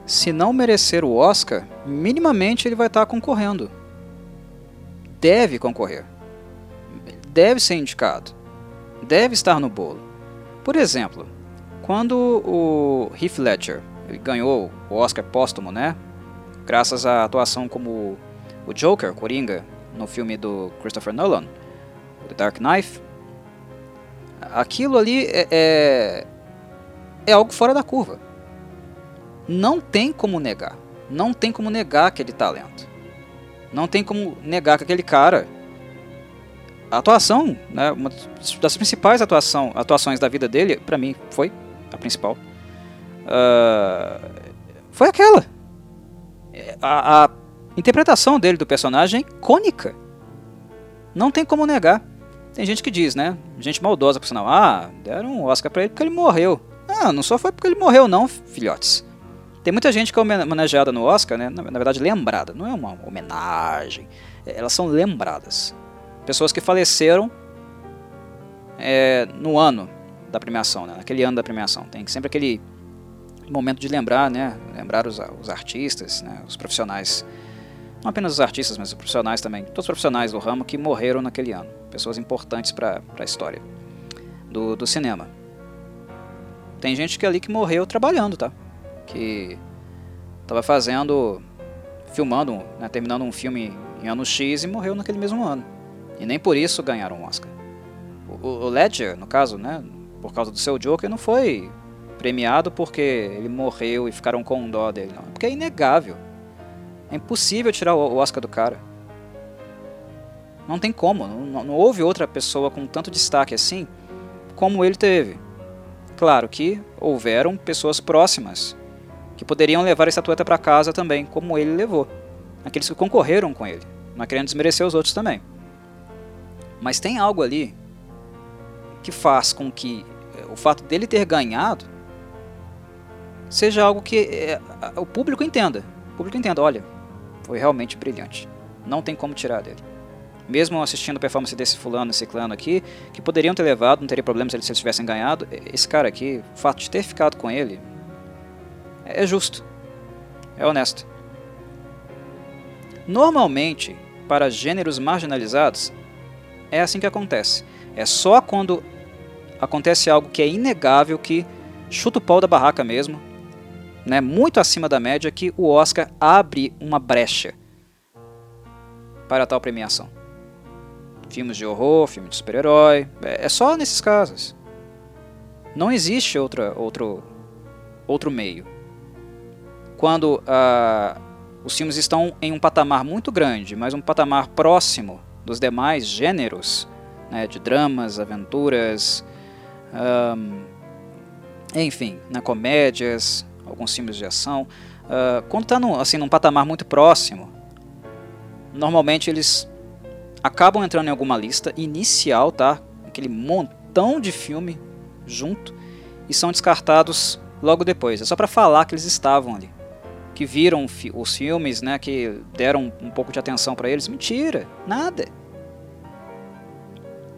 Se não merecer o Oscar, minimamente ele vai estar concorrendo. Deve concorrer. Deve ser indicado. Deve estar no bolo. Por exemplo, quando o Heath Ledger ganhou o Oscar póstumo, né? graças à atuação como o Joker, Coringa, no filme do Christopher Nolan, The Dark Knight, aquilo ali é, é, é algo fora da curva. não tem como negar. Não tem como negar aquele talento. Não tem como negar que aquele cara. A atuação, né, uma das principais atuação, atuações da vida dele, para mim, foi a principal. Uh, foi aquela. A, a interpretação dele do personagem é icônica. Não tem como negar. Tem gente que diz, né? Gente maldosa por sinal. Ah, deram um Oscar pra ele porque ele morreu. Ah, não só foi porque ele morreu, não, filhotes. Tem muita gente que é homenageada no Oscar, né? Na, verdade, lembrada. Não é uma homenagem. É, elas são lembradas. Pessoas que faleceram é, no ano da premiação, né? naquele ano da premiação. Tem sempre aquele momento de lembrar, né? Lembrar os, os artistas, né? os profissionais. Não apenas os artistas, mas os profissionais também. Todos os profissionais do ramo que morreram naquele ano. Pessoas importantes para a história do, do cinema. Tem gente que é ali que morreu trabalhando, tá? que estava fazendo, filmando, né, terminando um filme em ano X e morreu naquele mesmo ano. E nem por isso ganharam um Oscar. O, o Ledger, no caso, né, por causa do seu Joker, não foi premiado porque ele morreu e ficaram com dó dele, não. Porque é inegável. É impossível tirar o Oscar do cara. Não tem como. Não, não houve outra pessoa com tanto destaque assim como ele teve. Claro que houveram pessoas próximas que poderiam levar a estatueta para casa também, como ele levou. Aqueles que concorreram com ele, não querendo desmerecer os outros também. Mas tem algo ali que faz com que eh, o fato dele ter ganhado seja algo que é, o público entenda. O público entenda, olha, foi realmente brilhante. Não tem como tirar dele. Mesmo assistindo a performance desse fulano, esse clã aqui, que poderiam ter levado, não teria problema se eles tivessem ganhado, esse cara aqui, o fato de ter ficado com ele, é justo, é honesto. Normalmente, para gêneros marginalizados, é assim que acontece. É só quando acontece algo que é inegável que chuta o pau da barraca mesmo, né, muito acima da média, que o Oscar abre uma brecha para tal premiação. Filmes de horror, filme de super-herói, é, é só nesses casos. Não existe outra, outro, outro meio quando uh, os filmes estão em um patamar muito grande, mas um patamar próximo dos demais gêneros, né, de dramas, aventuras, um, enfim, na né, comédias, alguns filmes de ação, uh, quando está assim, num patamar muito próximo, normalmente eles acabam entrando em alguma lista inicial, tá? Aquele montão de filme junto e são descartados logo depois. É só para falar que eles estavam ali que viram os filmes, né, que deram um pouco de atenção para eles. Mentira, nada.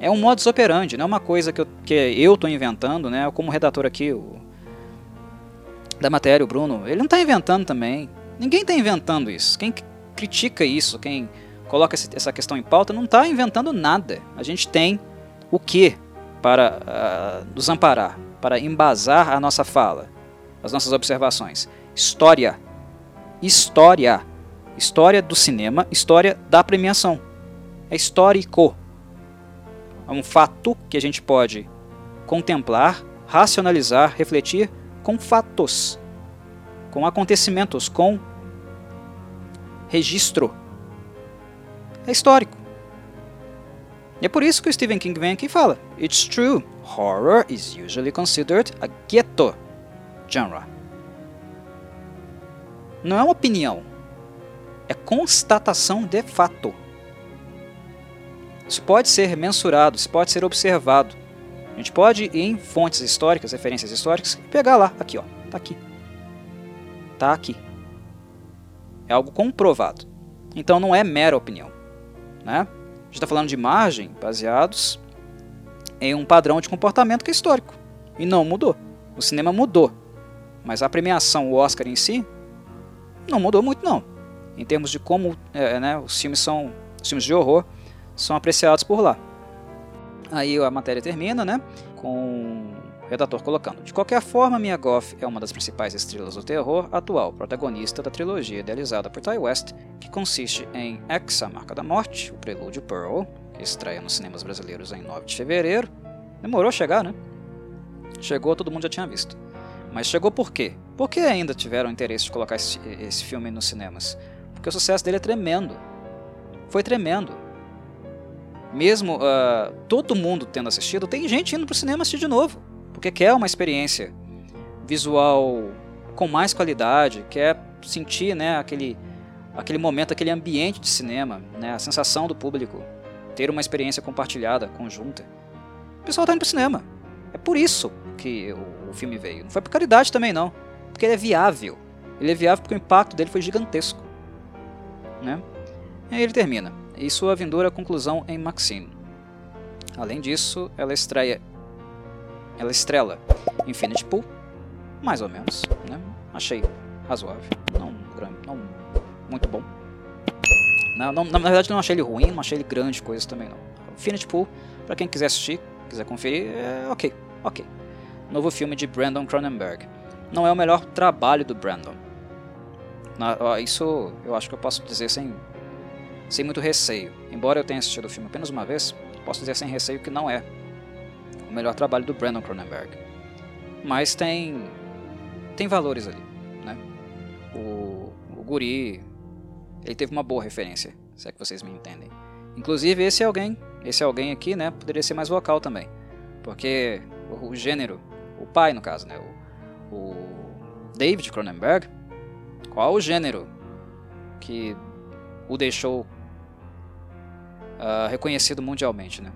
É um modus operandi, não é uma coisa que eu, que eu tô inventando, né? Como redator aqui o, da matéria, o Bruno, ele não está inventando também. Ninguém está inventando isso. Quem critica isso, quem coloca essa questão em pauta, não está inventando nada. A gente tem o que para uh, nos amparar, para embasar a nossa fala, as nossas observações? História história. História do cinema, história da premiação. É histórico. Um fato que a gente pode contemplar, racionalizar, refletir com fatos, com acontecimentos, com registro. É histórico. E é por isso que o Stephen King vem aqui e fala: It's true, horror is usually considered a ghetto genre. Não é uma opinião. É constatação de fato. Isso pode ser mensurado, isso pode ser observado. A gente pode ir em fontes históricas, referências históricas, e pegar lá, aqui ó, tá aqui. Tá aqui. É algo comprovado. Então não é mera opinião. Né? A gente está falando de margem baseados em um padrão de comportamento que é histórico. E não mudou. O cinema mudou. Mas a premiação, o Oscar em si, não mudou muito não. Em termos de como é, né, os filmes são, os filmes de horror são apreciados por lá. Aí a matéria termina, né, com o redator colocando: De qualquer forma, Mia Goff é uma das principais estrelas do terror atual, protagonista da trilogia idealizada por Ty West, que consiste em X, a Marca da Morte, o Prelúdio Pearl, que estreia nos cinemas brasileiros em 9 de fevereiro. Demorou a chegar, né? Chegou, todo mundo já tinha visto. Mas chegou por quê? Por que ainda tiveram interesse de colocar esse, esse filme nos cinemas? Porque o sucesso dele é tremendo. Foi tremendo. Mesmo uh, todo mundo tendo assistido, tem gente indo para o cinema assistir de novo. Porque quer uma experiência visual com mais qualidade, quer sentir né, aquele, aquele momento, aquele ambiente de cinema, né, a sensação do público, ter uma experiência compartilhada, conjunta. O pessoal está indo para o cinema. É por isso que o, o filme veio. Não foi por caridade também, não. Porque ele é viável. Ele é viável porque o impacto dele foi gigantesco. Né? E aí ele termina. E sua vindoura conclusão em Maxine. Além disso, ela estreia. Ela estrela Infinity Pool, mais ou menos. Né? Achei razoável. Não, não muito bom. Não, não, na verdade, não achei ele ruim, não achei ele grande coisa também não. Infinity Pool, para quem quiser assistir, quiser conferir, é ok, ok. Novo filme de Brandon Cronenberg. Não é o melhor trabalho do Brandon. Isso eu acho que eu posso dizer sem, sem muito receio. Embora eu tenha assistido o filme apenas uma vez, posso dizer sem receio que não é o melhor trabalho do Brandon Cronenberg. Mas tem tem valores ali, né? O, o Guri, ele teve uma boa referência, se é que vocês me entendem. Inclusive esse alguém, esse alguém aqui, né, poderia ser mais vocal também, porque o, o gênero, o pai no caso, né, o, o David Cronenberg, qual o gênero que o deixou uh, reconhecido mundialmente, né?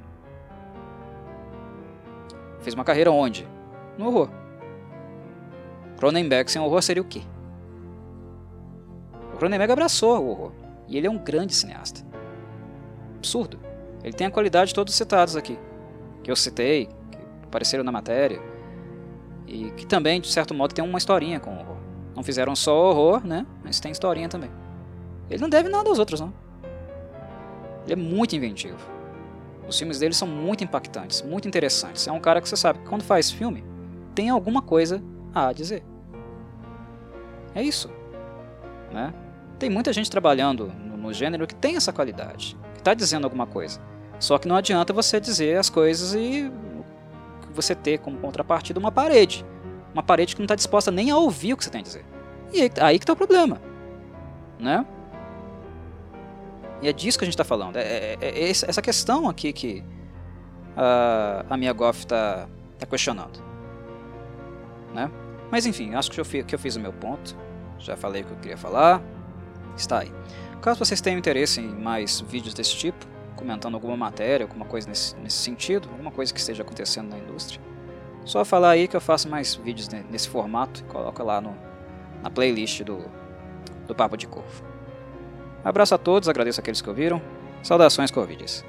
Fez uma carreira onde? No horror. Cronenberg sem horror seria o quê? O Cronenberg abraçou o horror. E ele é um grande cineasta. Absurdo. Ele tem a qualidade de todos citados aqui. Que eu citei, que apareceram na matéria. E que também, de certo modo, tem uma historinha com o horror. Não fizeram só horror, né? Mas tem historinha também. Ele não deve nada aos outros, não. Ele é muito inventivo. Os filmes dele são muito impactantes, muito interessantes. É um cara que você sabe que quando faz filme, tem alguma coisa a dizer. É isso. Né? Tem muita gente trabalhando no, gênero que tem essa qualidade, que está dizendo alguma coisa. Só que não adianta você dizer as coisas e você ter como contrapartida uma parede. Uma parede que não está disposta nem a ouvir o que você tem a dizer. E aí, aí que está o problema. Né? E é disso que a gente está falando. É, é, é, é essa questão aqui que a, a minha Goff está tá questionando. Né? Mas enfim, acho que eu, fiz, que eu fiz o meu ponto. Já falei o que eu queria falar. Está aí. Caso vocês tenham interesse em mais vídeos desse tipo, comentando alguma matéria, alguma coisa nesse, nesse sentido, alguma coisa que esteja acontecendo na indústria, só falar aí que eu faço mais vídeos nesse formato e coloco lá no, na playlist do, do Papo de Corvo. Abraço a todos, agradeço aqueles que ouviram. Saudações Corvides.